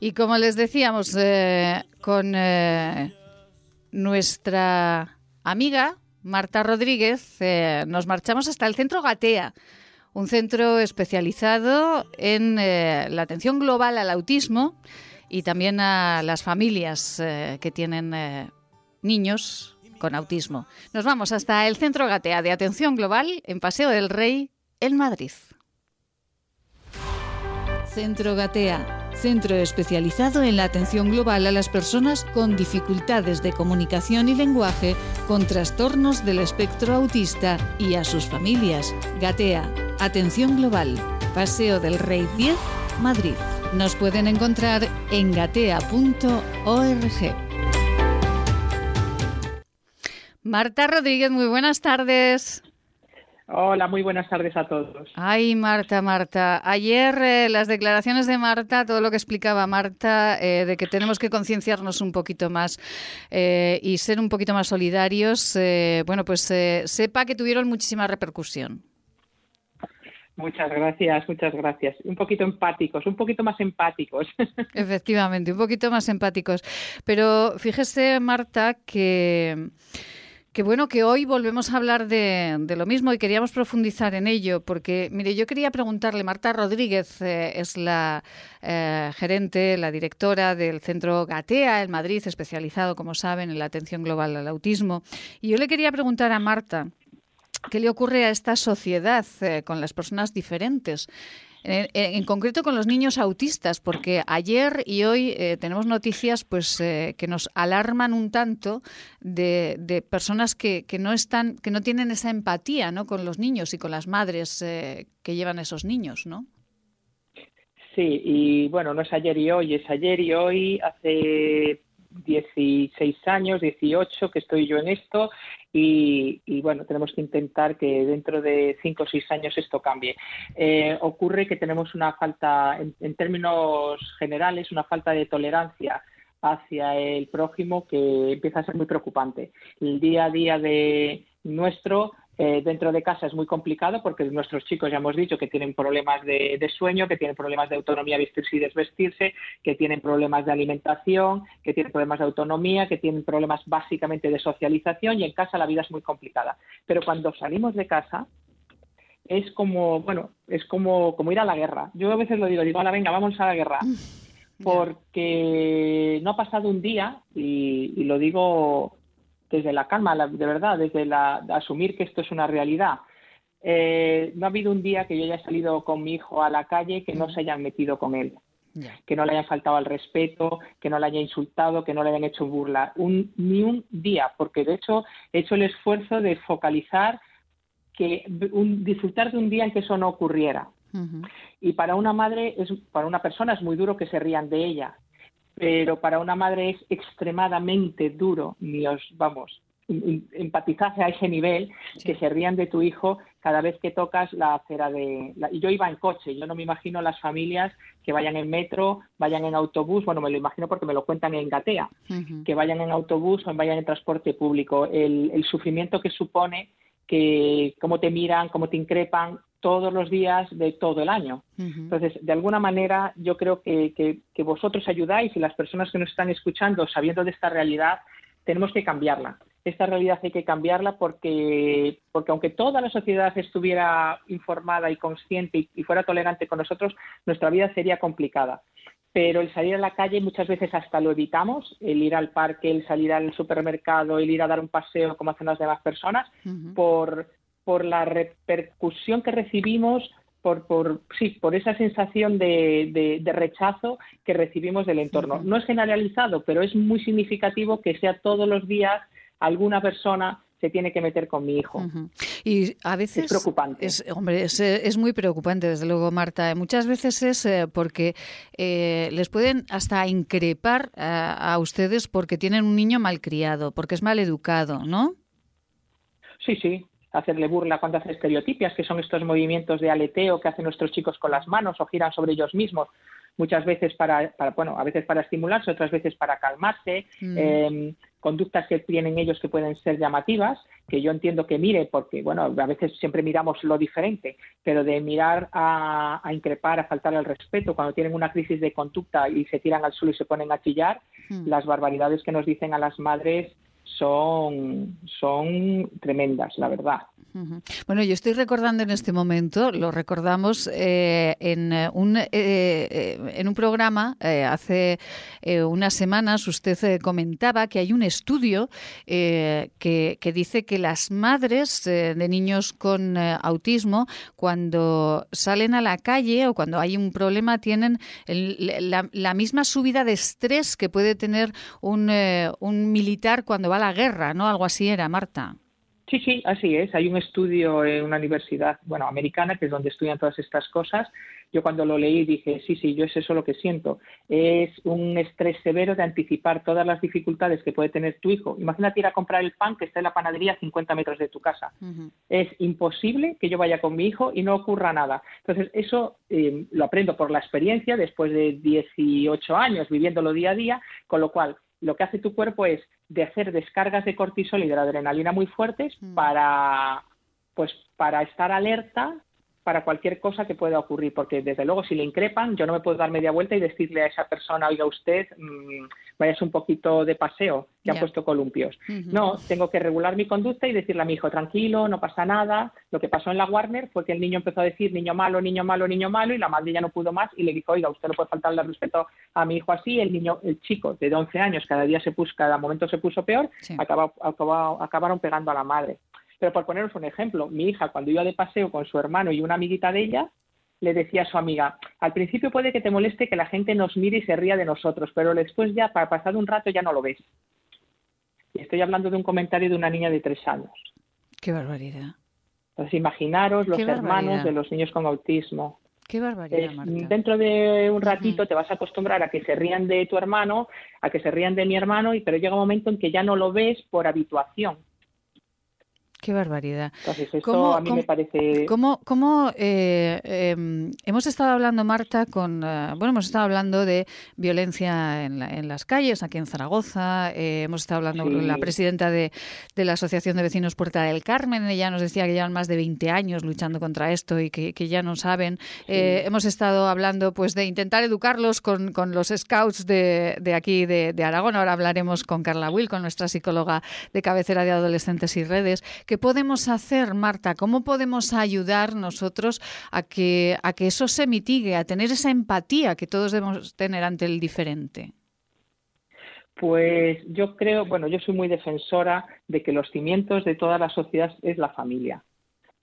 Y como les decíamos, eh, con eh, nuestra amiga Marta Rodríguez, eh, nos marchamos hasta el centro Gatea un centro especializado en eh, la atención global al autismo y también a las familias eh, que tienen eh, niños con autismo. Nos vamos hasta el Centro Gatea de Atención Global en Paseo del Rey, en Madrid. Centro Gatea, centro especializado en la atención global a las personas con dificultades de comunicación y lenguaje, con trastornos del espectro autista y a sus familias. Gatea, atención global, Paseo del Rey 10, Madrid. Nos pueden encontrar en gatea.org. Marta Rodríguez, muy buenas tardes. Hola, muy buenas tardes a todos. Ay, Marta, Marta. Ayer eh, las declaraciones de Marta, todo lo que explicaba Marta, eh, de que tenemos que concienciarnos un poquito más eh, y ser un poquito más solidarios, bueno, pues sepa que tuvieron muchísima repercusión. Muchas gracias, muchas gracias. Un poquito empáticos, un poquito más empáticos. (laughs) Efectivamente, un poquito más empáticos. Pero fíjese, Marta, que Qué bueno que hoy volvemos a hablar de, lo mismo y queríamos profundizar en ello, porque, mire, yo quería preguntarle, Marta Rodríguez eh, es la eh, gerente, la directora del Centro Gatea en Madrid, especializado, como saben, en la atención global al autismo. Y yo le quería preguntar a Marta, ¿qué le ocurre a esta sociedad eh, con las personas diferentes? En, concreto con los niños autistas, porque ayer y hoy eh, tenemos noticias pues eh, que nos alarman un tanto de, personas que, que, no están, que no tienen esa empatía ¿no? con los niños y con las madres eh, que llevan esos niños, ¿no? Sí, y bueno, no es ayer y hoy, es ayer y hoy, hace 16 años, 18 que estoy yo en esto y, bueno, tenemos que intentar que dentro de 5 o 6 años esto cambie. Eh, ocurre que tenemos una falta, en, términos generales, una falta de tolerancia hacia el prójimo que empieza a ser muy preocupante. El día a día de nuestro eh, dentro de casa es muy complicado porque nuestros chicos ya hemos dicho que tienen problemas de, sueño, que tienen problemas de autonomía vestirse y desvestirse, que tienen problemas de alimentación, que tienen problemas de autonomía, que tienen problemas básicamente de socialización y en casa la vida es muy complicada. Pero cuando salimos de casa es como, bueno, es como, como ir a la guerra. Yo a veces lo digo, digo, hola, venga, vamos a la guerra. (laughs) Porque no ha pasado un día, y lo digo desde la calma, de verdad, desde la, asumir que esto es una realidad. Eh, no ha habido un día que yo haya salido con mi hijo a la calle que no se hayan metido con él, que no le hayan faltado al respeto, que no le haya insultado, que no le hayan hecho burla, un, ni un día, porque de hecho he hecho el esfuerzo de focalizar que disfrutar de un día en que eso no ocurriera. Y para una madre, es, para una persona es muy duro que se rían de ella, pero para una madre es extremadamente duro, ni os, vamos, empatizarse a ese nivel, que se rían de tu hijo cada vez que tocas la acera de... y yo iba en coche, yo no me imagino las familias que vayan en metro, vayan en autobús, bueno, me lo imagino porque me lo cuentan en Gatea, que vayan en autobús o vayan en transporte público, el, el sufrimiento que supone que cómo te miran, cómo te increpan, todos los días de todo el año. Entonces, de alguna manera, yo creo que, que, vosotros ayudáis y las personas que nos están escuchando, sabiendo de esta realidad, tenemos que cambiarla. Esta realidad hay que cambiarla porque, porque aunque toda la sociedad estuviera informada y consciente y, fuera tolerante con nosotros, nuestra vida sería complicada pero el salir a la calle muchas veces hasta lo evitamos, el ir al parque, el salir al supermercado, el ir a dar un paseo como hacen las demás personas, por, por la repercusión que recibimos por, por, sí, por esa sensación de, de, rechazo que recibimos del entorno. No es generalizado, pero es muy significativo que sea todos los días alguna persona se tiene que meter con mi hijo. Y a veces... Es preocupante. Es, hombre, es, muy preocupante, desde luego, Marta. Muchas veces es eh, porque eh, les pueden hasta increpar a, a, ustedes porque tienen un niño malcriado, porque es mal educado, ¿no? Sí, sí hacerle burla cuando hace estereotipias, que son estos movimientos de aleteo que hacen nuestros chicos con las manos o giran sobre ellos mismos, muchas veces para, bueno, a veces para estimularse, otras veces para calmarse, mm. em, conductas que tienen ellos que pueden ser llamativas, que yo entiendo que mire, porque, bueno, a veces siempre miramos lo diferente, pero de mirar a, increpar, a faltar al respeto, cuando tienen una crisis de conducta y se tiran al suelo y se ponen a chillar, mm. las barbaridades que nos dicen a las madres son, son tremendas, la verdad. Bueno, yo estoy recordando en este momento, lo recordamos eh, en, eh, un, eh, en un programa hace unas semanas, usted comentaba que hay un estudio que, que, dice que las madres de niños con autismo, cuando salen a la calle o cuando hay un problema, tienen la, la, misma subida de estrés que puede tener un, un militar cuando va a la guerra, ¿no? Algo así era, Marta. Sí, sí, así es. Hay un estudio en una universidad, bueno, americana, que es donde estudian todas estas cosas. Yo cuando lo leí dije, sí, sí, yo es eso lo que siento. Es un estrés severo de anticipar todas las dificultades que puede tener tu hijo. Imagínate ir a comprar el pan que está en la panadería a 50 metros de tu casa. Es imposible que yo vaya con mi hijo y no ocurra nada. Entonces, eso eh, lo aprendo por la experiencia después de 18 años viviéndolo día a día, con lo cual lo que hace tu cuerpo es de hacer descargas de cortisol y de la adrenalina muy fuertes mm. para pues para estar alerta para cualquier cosa que pueda ocurrir, porque desde luego si le increpan, yo no me puedo dar media vuelta y decirle a esa persona, oiga usted, mmm, vayas un poquito de paseo, que ha puesto columpios. No, tengo que regular mi conducta y decirle a mi hijo, tranquilo, no pasa nada. Lo que pasó en la Warner fue que el niño empezó a decir niño malo, niño malo, niño malo, y la madre ya no pudo más y le dijo, oiga, usted no puede faltarle respeto a mi hijo así. El niño, el chico de 11 años, cada día se puso, cada momento se puso peor, acabaron pegando a la madre. Pero por poneros un ejemplo, mi hija cuando iba de paseo con su hermano y una amiguita de ella, le decía a su amiga, al principio puede que te moleste que la gente nos mire y se ría de nosotros, pero después ya, para pasar un rato, ya no lo ves. Y estoy hablando de un comentario de una niña de tres años. Qué barbaridad. Entonces, imaginaros los hermanos de los niños con autismo. Qué barbaridad, Dentro de un ratito te vas a acostumbrar a que se rían de tu hermano, a que se rían de mi hermano, y pero llega un momento en que ya no lo ves por habituación. Qué barbaridad. ¿Cómo, a mí me parece... ¿Cómo, eh, em, hemos estado hablando, Marta, con... Eh, bueno, hemos estado hablando de violencia en, las calles, aquí en Zaragoza. Eh, hemos estado hablando con la presidenta de, la Asociación de Vecinos Puerta del Carmen. Ella nos decía que llevan más de 20 años luchando contra esto y que, ya no saben. hemos estado hablando pues de intentar educarlos con, los scouts de, aquí, de, de, Aragón. Ahora hablaremos con Carla Will, con nuestra psicóloga de cabecera de adolescentes y redes. ¿Qué podemos hacer, Marta? ¿Cómo podemos ayudar nosotros a que, a que eso se mitigue, a tener esa empatía que todos debemos tener ante el diferente? Pues yo creo, bueno, yo soy muy defensora de que los cimientos de toda la sociedad es la familia.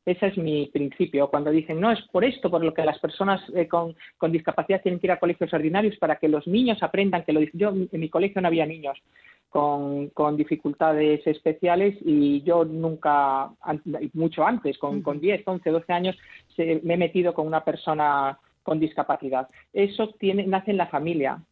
Ese es mi principio. Cuando dicen, no, es por esto por lo que las personas eh, con, discapacidad tienen que ir a colegios ordinarios para que los niños aprendan que lo Yo en mi colegio no había niños con, con, dificultades especiales y yo nunca, mucho antes, con, con 10, 11, 12 años, me he metido con una persona con discapacidad. Eso tiene, nace en la familia.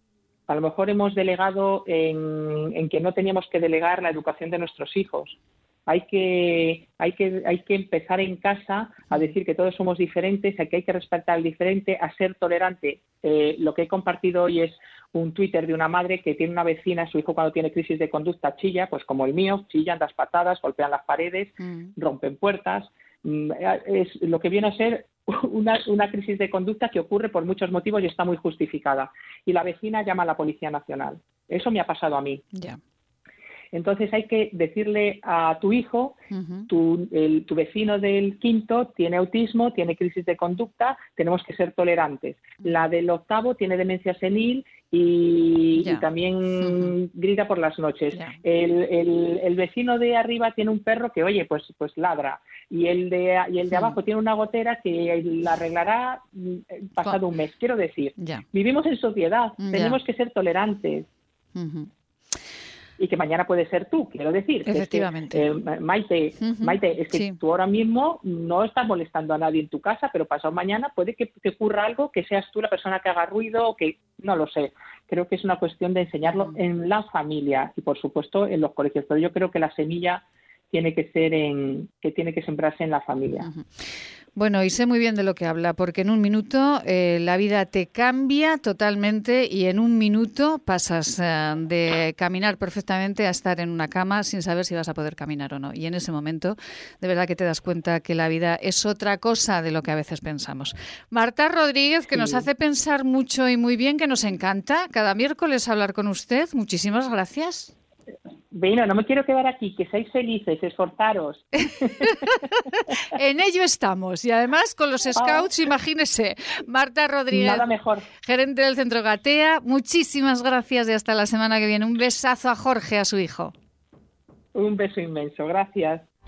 A lo mejor hemos delegado en, en que no teníamos que delegar la educación de nuestros hijos hay que, hay que, hay que empezar en casa a decir que todos somos diferentes, a que hay que respetar al diferente, a ser tolerante. Eh, lo que he compartido hoy es un Twitter de una madre que tiene una vecina, su hijo cuando tiene crisis de conducta chilla, pues como el mío, chillan, das patadas, golpean las paredes, mm. rompen puertas. Mm, es lo que viene a ser una, una, crisis de conducta que ocurre por muchos motivos y está muy justificada. Y la vecina llama a la Policía Nacional. Eso me ha pasado a mí. Entonces hay que decirle a tu hijo, tu, el, tu vecino del quinto tiene autismo, tiene crisis de conducta, tenemos que ser tolerantes. La del octavo tiene demencia senil y, también grita por las noches. El, el, vecino de arriba tiene un perro que, oye, pues, pues ladra. Y el de, y el de abajo tiene una gotera que la arreglará mm, pasado un mes. Quiero decir, vivimos en sociedad, tenemos que ser tolerantes y que mañana puede ser tú, quiero decir. Efectivamente. Eh, Maite, Maite, es que tú ahora mismo no estás molestando a nadie en tu casa, pero pasado mañana puede que te ocurra algo, que seas tú la persona que haga ruido que no lo sé. Creo que es una cuestión de enseñarlo en la familia y por supuesto en los colegios, pero yo creo que la semilla tiene que ser en que tiene que sembrarse en la familia. Bueno, y sé muy bien de lo que habla, porque en un minuto eh, la vida te cambia totalmente y en un minuto pasas eh, de caminar perfectamente a estar en una cama sin saber si vas a poder caminar o no. Y en ese momento, de verdad que te das cuenta que la vida es otra cosa de lo que a veces pensamos. Marta Rodríguez, que nos hace pensar mucho y muy bien, que nos encanta cada miércoles hablar con usted. Muchísimas gracias. Bueno, no me quiero quedar aquí, que seáis felices, esforzaros. (laughs) en ello estamos. Y además con los ah. scouts, imagínese. Marta Rodríguez, Nada mejor. gerente del Centro Gatea, muchísimas gracias y hasta la semana que viene. Un besazo a Jorge, a su hijo. Un beso inmenso, gracias.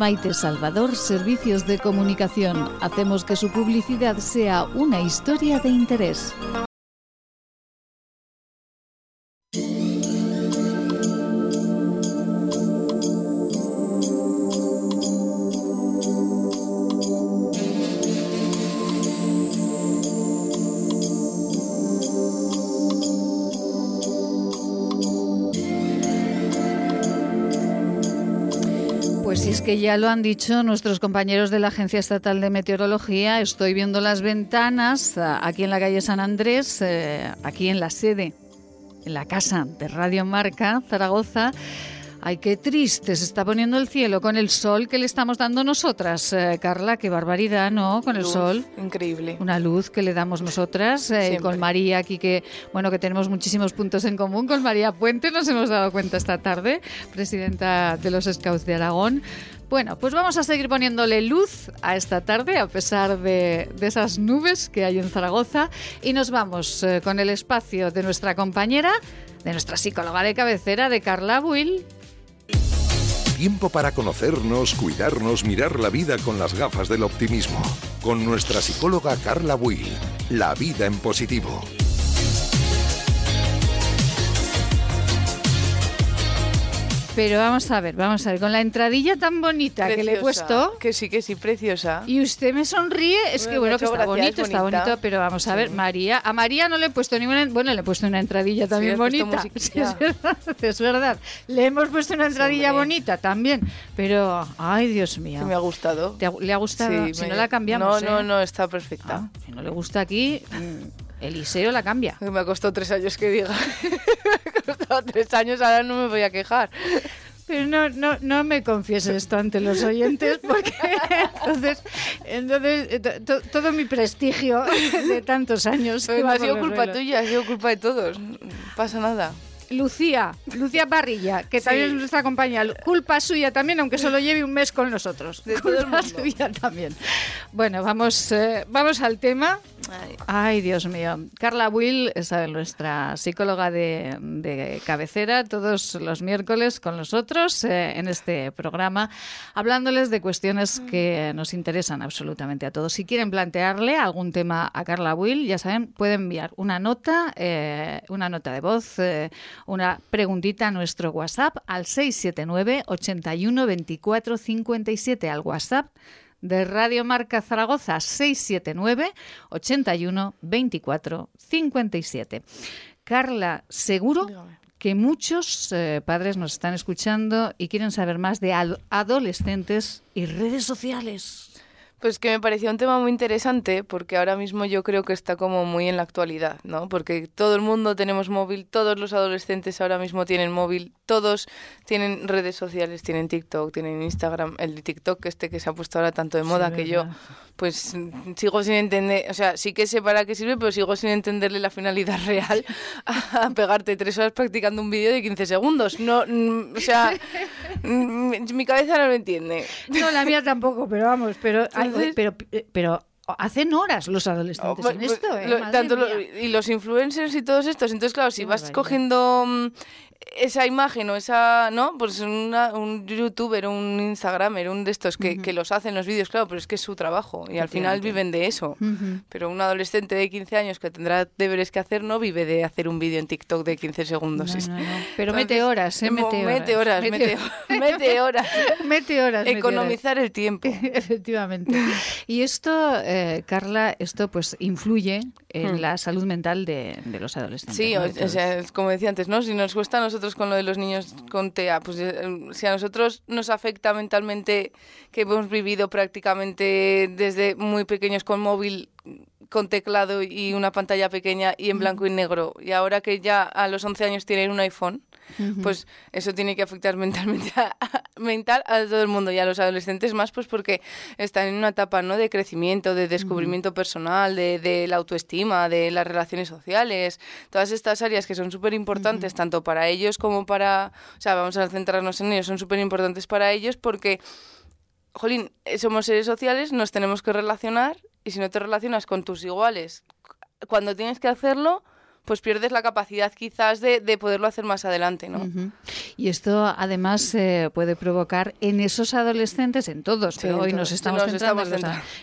Maite Salvador, Servicios de Comunicación. Hacemos que su publicidad sea una historia de interés. Que ya lo han dicho nuestros compañeros de la Agencia Estatal de Meteorología. Estoy viendo las ventanas ah, aquí en la calle San Andrés, eh, aquí en la sede, en la casa de Radio Marca, Zaragoza. Ay, qué triste se está poniendo el cielo con el sol que le estamos dando nosotras, eh, Carla. Qué barbaridad, ¿no? Con el sol. Increíble. Una luz que le damos nosotras. Eh, con María aquí, que bueno, que tenemos muchísimos puntos en común. Con María Puente nos hemos dado cuenta esta tarde, presidenta de los Scouts de Aragón. Bueno, pues vamos a seguir poniéndole luz a esta tarde, a pesar de, esas nubes que hay en Zaragoza. Y nos vamos eh, con el espacio de nuestra compañera, de nuestra psicóloga de cabecera, de Carla Will. Tiempo para conocernos, cuidarnos, mirar la vida con las gafas del optimismo. Con nuestra psicóloga Carla Will. La vida en positivo. Pero vamos a ver, vamos a ver, con la entradilla tan bonita que le he puesto. Que sí, que sí, preciosa. Y usted me sonríe, es que bueno, que está bonito, está bonito, pero vamos a ver, María, a María no le he puesto ninguna, bueno, le he puesto una entradilla también bonita. (laughs) Sí, es, verdad, es verdad, le hemos puesto una entradilla bonita también, pero, ay, Dios mío. me ha gustado. ¿Le ha gustado? si no la cambiamos. No, no, ¿eh? no, está perfecta. Ah, si no le gusta aquí... Eliseo la cambia. (laughs) Me ha costado tres años que diga. (laughs) (laughs) tres años, ahora no me voy a quejar. Pero no, no, no me confieses esto ante los oyentes, porque (laughs) entonces, entonces eh, todo mi prestigio (laughs) de tantos años. Pero no ha sido culpa tuya, ha sido culpa de todos. No pasa nada. Lucía, Lucía Parrilla, que también es nuestra compañera. Culpa suya también, aunque solo lleve un mes con nosotros. De Culpa suya también. Bueno, vamos, eh, vamos al tema. Ay. Dios mío. Carla Will es nuestra psicóloga de, cabecera todos los miércoles con nosotros eh, en este programa, hablándoles de cuestiones que nos interesan absolutamente a todos. Si quieren plantearle algún tema a Carla Will, ya saben, pueden enviar una nota, eh, una nota de voz una preguntita a nuestro WhatsApp al 679 81 24 57 al WhatsApp de Radio Marca Zaragoza 679 81 24 57. Carla, seguro que muchos eh, padres nos están escuchando y quieren saber más de adolescentes y redes sociales. Pues que me parecía un tema muy interesante porque ahora mismo yo creo que está como muy en la actualidad, ¿no? Porque todo el mundo tenemos móvil, todos los adolescentes ahora mismo tienen móvil, todos tienen redes sociales, tienen TikTok, tienen Instagram, el de TikTok este que se ha puesto ahora tanto de moda que yo pues sigo sin entender, o sea, sí que sé para qué sirve, pero sigo sin entenderle la finalidad real a, pegarte tres horas practicando un vídeo de 15 segundos. No, mm, o sea, mm, mi cabeza no lo entiende. No, la mía tampoco, pero vamos, pero pero, pero hacen horas los adolescentes oh, en pues, esto, ¿eh? y los influencers y todos estos. Entonces, claro, si vas cogiendo mm, esa imagen o esa, ¿no? Pues un youtuber, un instagramer, un de estos que, que, los hacen los vídeos, claro, pero es que es su trabajo y al final viven de eso. Pero un adolescente de 15 años que tendrá deberes que hacer no vive de hacer un vídeo en TikTok de 15 segundos. (laughs) Pero mete horas, ¿eh? Mete horas. Mete horas, mete, horas. (laughs) (laughs) mete horas. Economizar el tiempo. Efectivamente. Y esto, eh, Carla, esto pues influye en hmm. la salud mental de, de los adolescentes. Sí, o, sea, como decía antes, ¿no? Si nos cuesta nosotros con lo de los niños con TEA, pues eh, si a nosotros nos afecta mentalmente que hemos vivido prácticamente desde muy pequeños con móvil con teclado y una pantalla pequeña y en blanco y negro, y ahora que ya a los 11 años tienen un iPhone, pues eso tiene que afectar (laughs) mentalmente a, mental a todo el mundo y a los adolescentes más, pues porque están en una etapa ¿no? de crecimiento, de descubrimiento personal, de, la autoestima, de las relaciones sociales, todas estas áreas que son súper importantes tanto para ellos como para, o sea, vamos a centrarnos en ellos, son súper importantes para ellos porque jolín, somos seres sociales, nos tenemos que relacionar y si no te relacionas con tus iguales, cuando tienes que hacerlo, pues pierdes la capacidad quizás de, de poderlo hacer más adelante, ¿no? Y esto además eh, puede provocar en esos adolescentes, en todos, pero hoy nos estamos, centrando,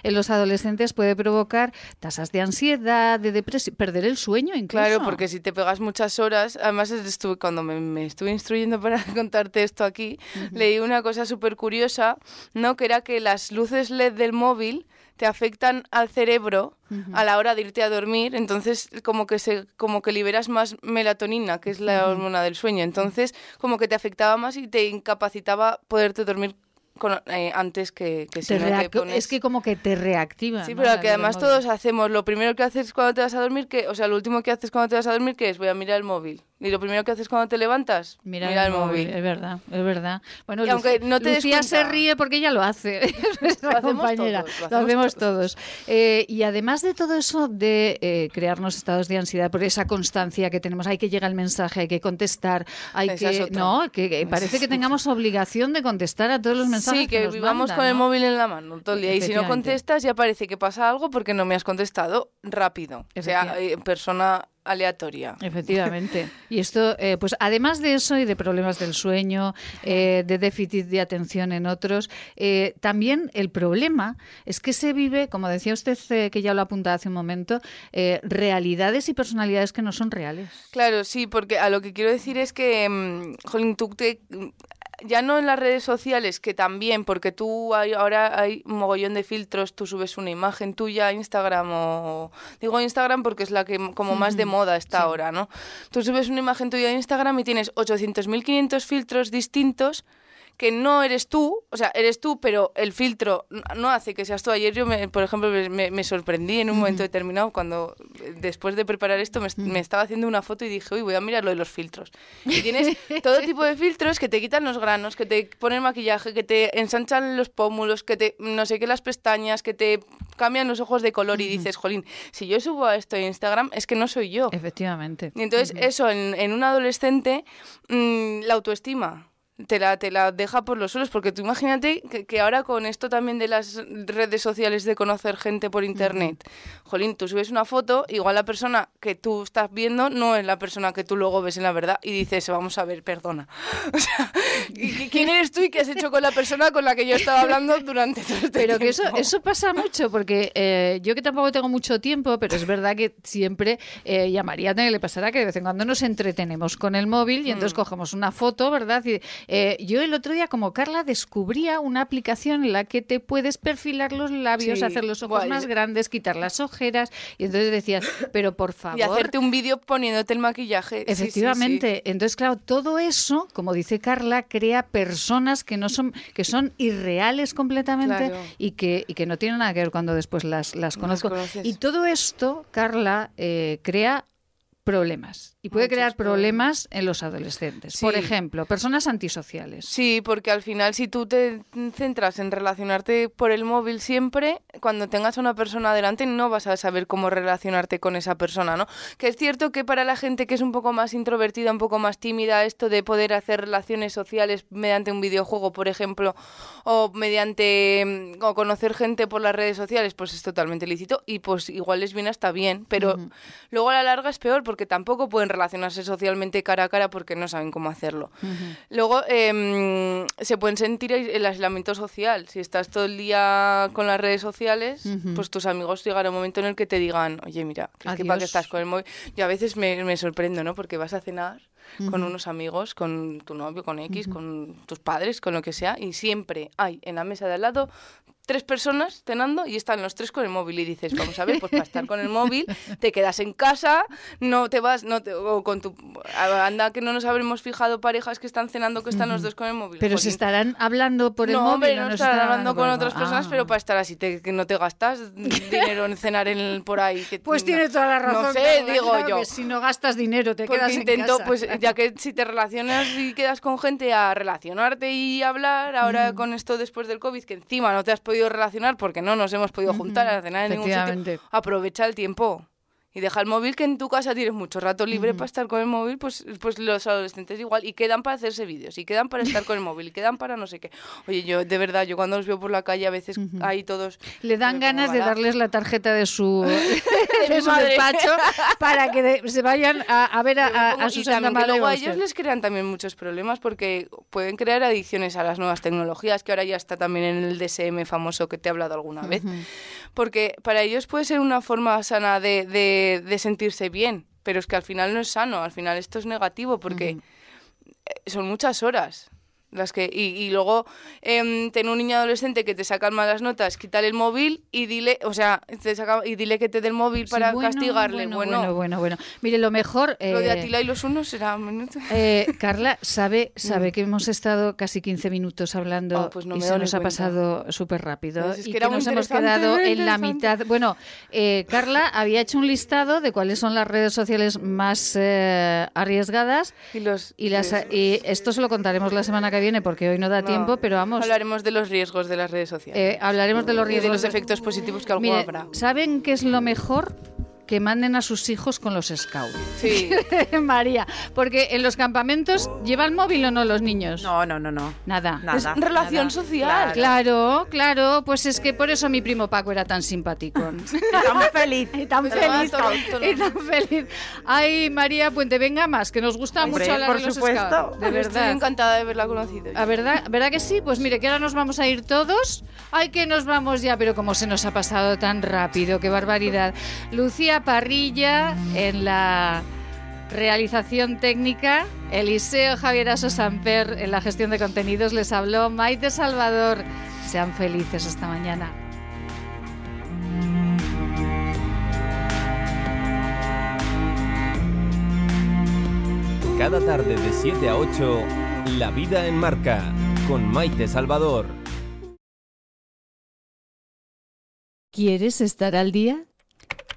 en, los, adolescentes, puede provocar tasas de ansiedad, de depresión, perder el sueño incluso. Claro, porque si te pegas muchas horas, además estuve, cuando me, estuve instruyendo para (laughs) contarte esto aquí, leí una cosa súper curiosa, ¿no? Que era que las luces LED del móvil te afectan al cerebro a la hora de irte a dormir, entonces como que se como que liberas más melatonina, que es la hormona del sueño, entonces como que te afectaba más y te incapacitaba poderte dormir eh, antes que, que, si Es que como que te reactiva. Sí, pero que además todos hacemos, lo primero que haces cuando te vas a dormir, que, o sea, lo último que haces cuando te vas a dormir, que es voy a mirar el móvil. Y lo primero que haces cuando te levantas, mira, el, móvil. Es verdad, es verdad. Bueno, y aunque no te Lucía se ríe porque ella lo hace, (laughs) lo hacemos compañera. Todos, lo hacemos, todos. Eh, y además de todo eso de eh, crearnos estados de ansiedad por esa constancia que tenemos, hay que llegar el mensaje, hay que contestar, hay que no, que, parece que (laughs) tengamos obligación de contestar a todos los mensajes. Sí, que, vivamos con el móvil en la mano todo el día y si no contestas ya parece que pasa algo porque no me has contestado rápido. O sea, eh, persona aleatoria. Efectivamente. (laughs) Y esto, eh, pues además de eso y de problemas del sueño, eh, de déficit de atención en otros, eh, también el problema es que se vive, como decía usted, que ya lo apuntaba hace un momento, realidades y personalidades que no son reales. Claro, sí, porque a lo que quiero decir es que, mm, Jolín, tú te, ya no en las redes sociales, que también, porque tú hay, ahora hay un mogollón de filtros, tú subes una imagen tuya a Instagram o... Digo Instagram porque es la que como más de moda está ahora, ¿no? Tú subes una imagen tuya a Instagram y tienes 800.500 filtros distintos que no eres tú, o sea, eres tú, pero el filtro no hace que seas tú. Ayer yo, me, por ejemplo, me, sorprendí en un momento determinado cuando, después de preparar esto, me, estaba haciendo una foto y dije, uy, voy a mirar lo de los filtros. (laughs) Y tienes todo tipo de filtros que te quitan los granos, que te ponen maquillaje, que te ensanchan los pómulos, que te, no sé qué, las pestañas, que te cambian los ojos de color y dices, jolín, si yo subo a esto en Instagram es que no soy yo. Efectivamente. Y entonces eso en, un adolescente, mm, la autoestima te la, te la deja por los suelos, porque tú imagínate que, ahora con esto también de las redes sociales de conocer gente por internet, jolín, tú subes una foto, igual la persona que tú estás viendo no es la persona que tú luego ves en la verdad y dices, vamos a ver, perdona. (laughs) O sea, ¿quién eres tú y qué has hecho con la persona con la que yo estaba hablando durante todo este Pero que eso, eso pasa mucho, porque eh, yo que tampoco tengo mucho tiempo, pero es verdad que siempre eh, llamaría a que le pasará que de vez en cuando nos entretenemos con el móvil y entonces mm. cogemos una foto, ¿verdad? Y, Eh, yo el otro día, como Carla, descubría una aplicación en la que te puedes perfilar los labios, Sí, hacer los ojos guay. más grandes, quitar las ojeras. Y entonces decías, pero por favor. Y hacerte un vídeo poniéndote el maquillaje. Sí, sí, sí. Efectivamente. Entonces, claro, todo eso, como dice Carla, crea personas que no son, que son irreales completamente Claro. y que, y que no tienen nada que ver cuando después las, las conozco. Y todo esto, Carla, eh, crea problemas. Y puede crear problemas en los adolescentes. Por ejemplo, personas antisociales. Sí, porque al final si tú te centras en relacionarte por el móvil siempre, cuando tengas a una persona delante no vas a saber cómo relacionarte con esa persona, ¿no? Que es cierto que para la gente que es un poco más introvertida, un poco más tímida, esto de poder hacer relaciones sociales mediante un videojuego, por ejemplo, o mediante mm, o conocer gente por las redes sociales, pues es totalmente lícito y pues igual les viene hasta bien, pero luego a la larga es peor porque tampoco pueden relacionarse socialmente cara a cara porque no saben cómo hacerlo. Luego em, se pueden sentir el aislamiento social. Si estás todo el día con las redes sociales, pues tus amigos llegará un momento en el que te digan, oye, mira, que es que para Adiós. estás con el móvil. Yo a veces me, me sorprendo, ¿no? Porque vas a cenar con unos amigos, con tu novio, con X, con tus padres, con lo que sea, y siempre hay en la mesa de al lado tres personas cenando y están los tres con el móvil y dices, vamos a ver, pues para estar con el móvil te quedas en casa, no te vas, no te, o con tu anda que no nos habremos fijado parejas que están cenando que están los dos con el móvil. Pero se Jolín. estarán hablando por el no, móvil. hombre, no se estarán hablando con otras personas, Ah. pero para estar así, te- que no te gastas (laughs) dinero en cenar en por ahí. que- Pues no- tiene toda la razón. No sé, digo claro yo. que si no gastas dinero te Porque quedas en casa. pues (laughs) ya que si te relacionas y quedas con gente a relacionarte y hablar, ahora con esto después del COVID, que encima no te has podido relacionar porque no nos hemos podido juntar a cenar en ningún sitio, aprovecha el tiempo. Y deja el móvil que en tu casa tienes mucho rato libre para estar con el móvil, pues, pues los adolescentes igual. Y quedan para hacerse vídeos, y quedan para estar con el móvil, y quedan para no sé qué. Oye, yo de verdad, yo cuando los veo por la calle a veces ahí todos... Le dan ganas de darles la tarjeta de su, (laughs) (laughs) de su madre. despacho para que de- se vayan a, a ver a, a, a que luego a ellos les crean también muchos problemas porque pueden crear adicciones a las nuevas tecnologías, que ahora ya está también en el DSM famoso que te he hablado alguna vez. Porque para ellos puede ser una forma sana de, de- de sentirse bien, pero es que al final no es sano, al final esto es negativo porque son muchas horas. Las que, y, y luego em, tener un niño adolescente que te sacan malas notas, quítale el móvil y dile, o sea, te saca- y dile que te dé el móvil Sí, para bueno, castigarle. Bueno, Bueno, bueno, bueno, bueno. Mire, lo mejor... lo de eh, Atila y los unos será. Eh, Carla, sabe, (laughs) sabe que hemos estado casi 15 minutos hablando Ah, pues no y se nos ha pasado súper rápido Pues es y que que, era muy nos hemos quedado en la mitad. Bueno, eh, Carla había hecho un listado de cuáles son las redes sociales más eh, arriesgadas y, los, y, las, y esto se lo contaremos la semana que viene porque hoy no da No, tiempo, pero vamos, Hablaremos de los riesgos de las redes sociales. eh, hablaremos de los y riesgos. de los efectos positivos que alguno Mire, habrá. ¿Saben qué es lo mejor? Que manden a sus hijos con los scouts. Sí. (laughs) María, porque en los campamentos llevan móvil o no los niños. No, no, no, no. Nada. Nada. Es relación social. Claro, claro, pues es que por eso mi primo Paco era tan simpático. (laughs) Tan feliz. (laughs) y tan feliz. Y tan feliz. Ay, María Puente, venga más, que nos gusta Hombre, mucho hablar por de los supuesto. scouts. De Estoy verdad. encantada de haberla conocido. ¿A verdad, ¿Verdad que sí? Pues mire, que ahora nos vamos a ir todos. Ay, que nos vamos ya, pero como se nos ha pasado tan rápido, qué barbaridad. Lucía Parrilla en la realización técnica, Eliseo Javier Aso Samper en la gestión de contenidos, les habló Maite Salvador. Sean felices esta mañana. Cada tarde de 7 a 8, La vida en marca, con Maite Salvador. ¿Quieres estar al día?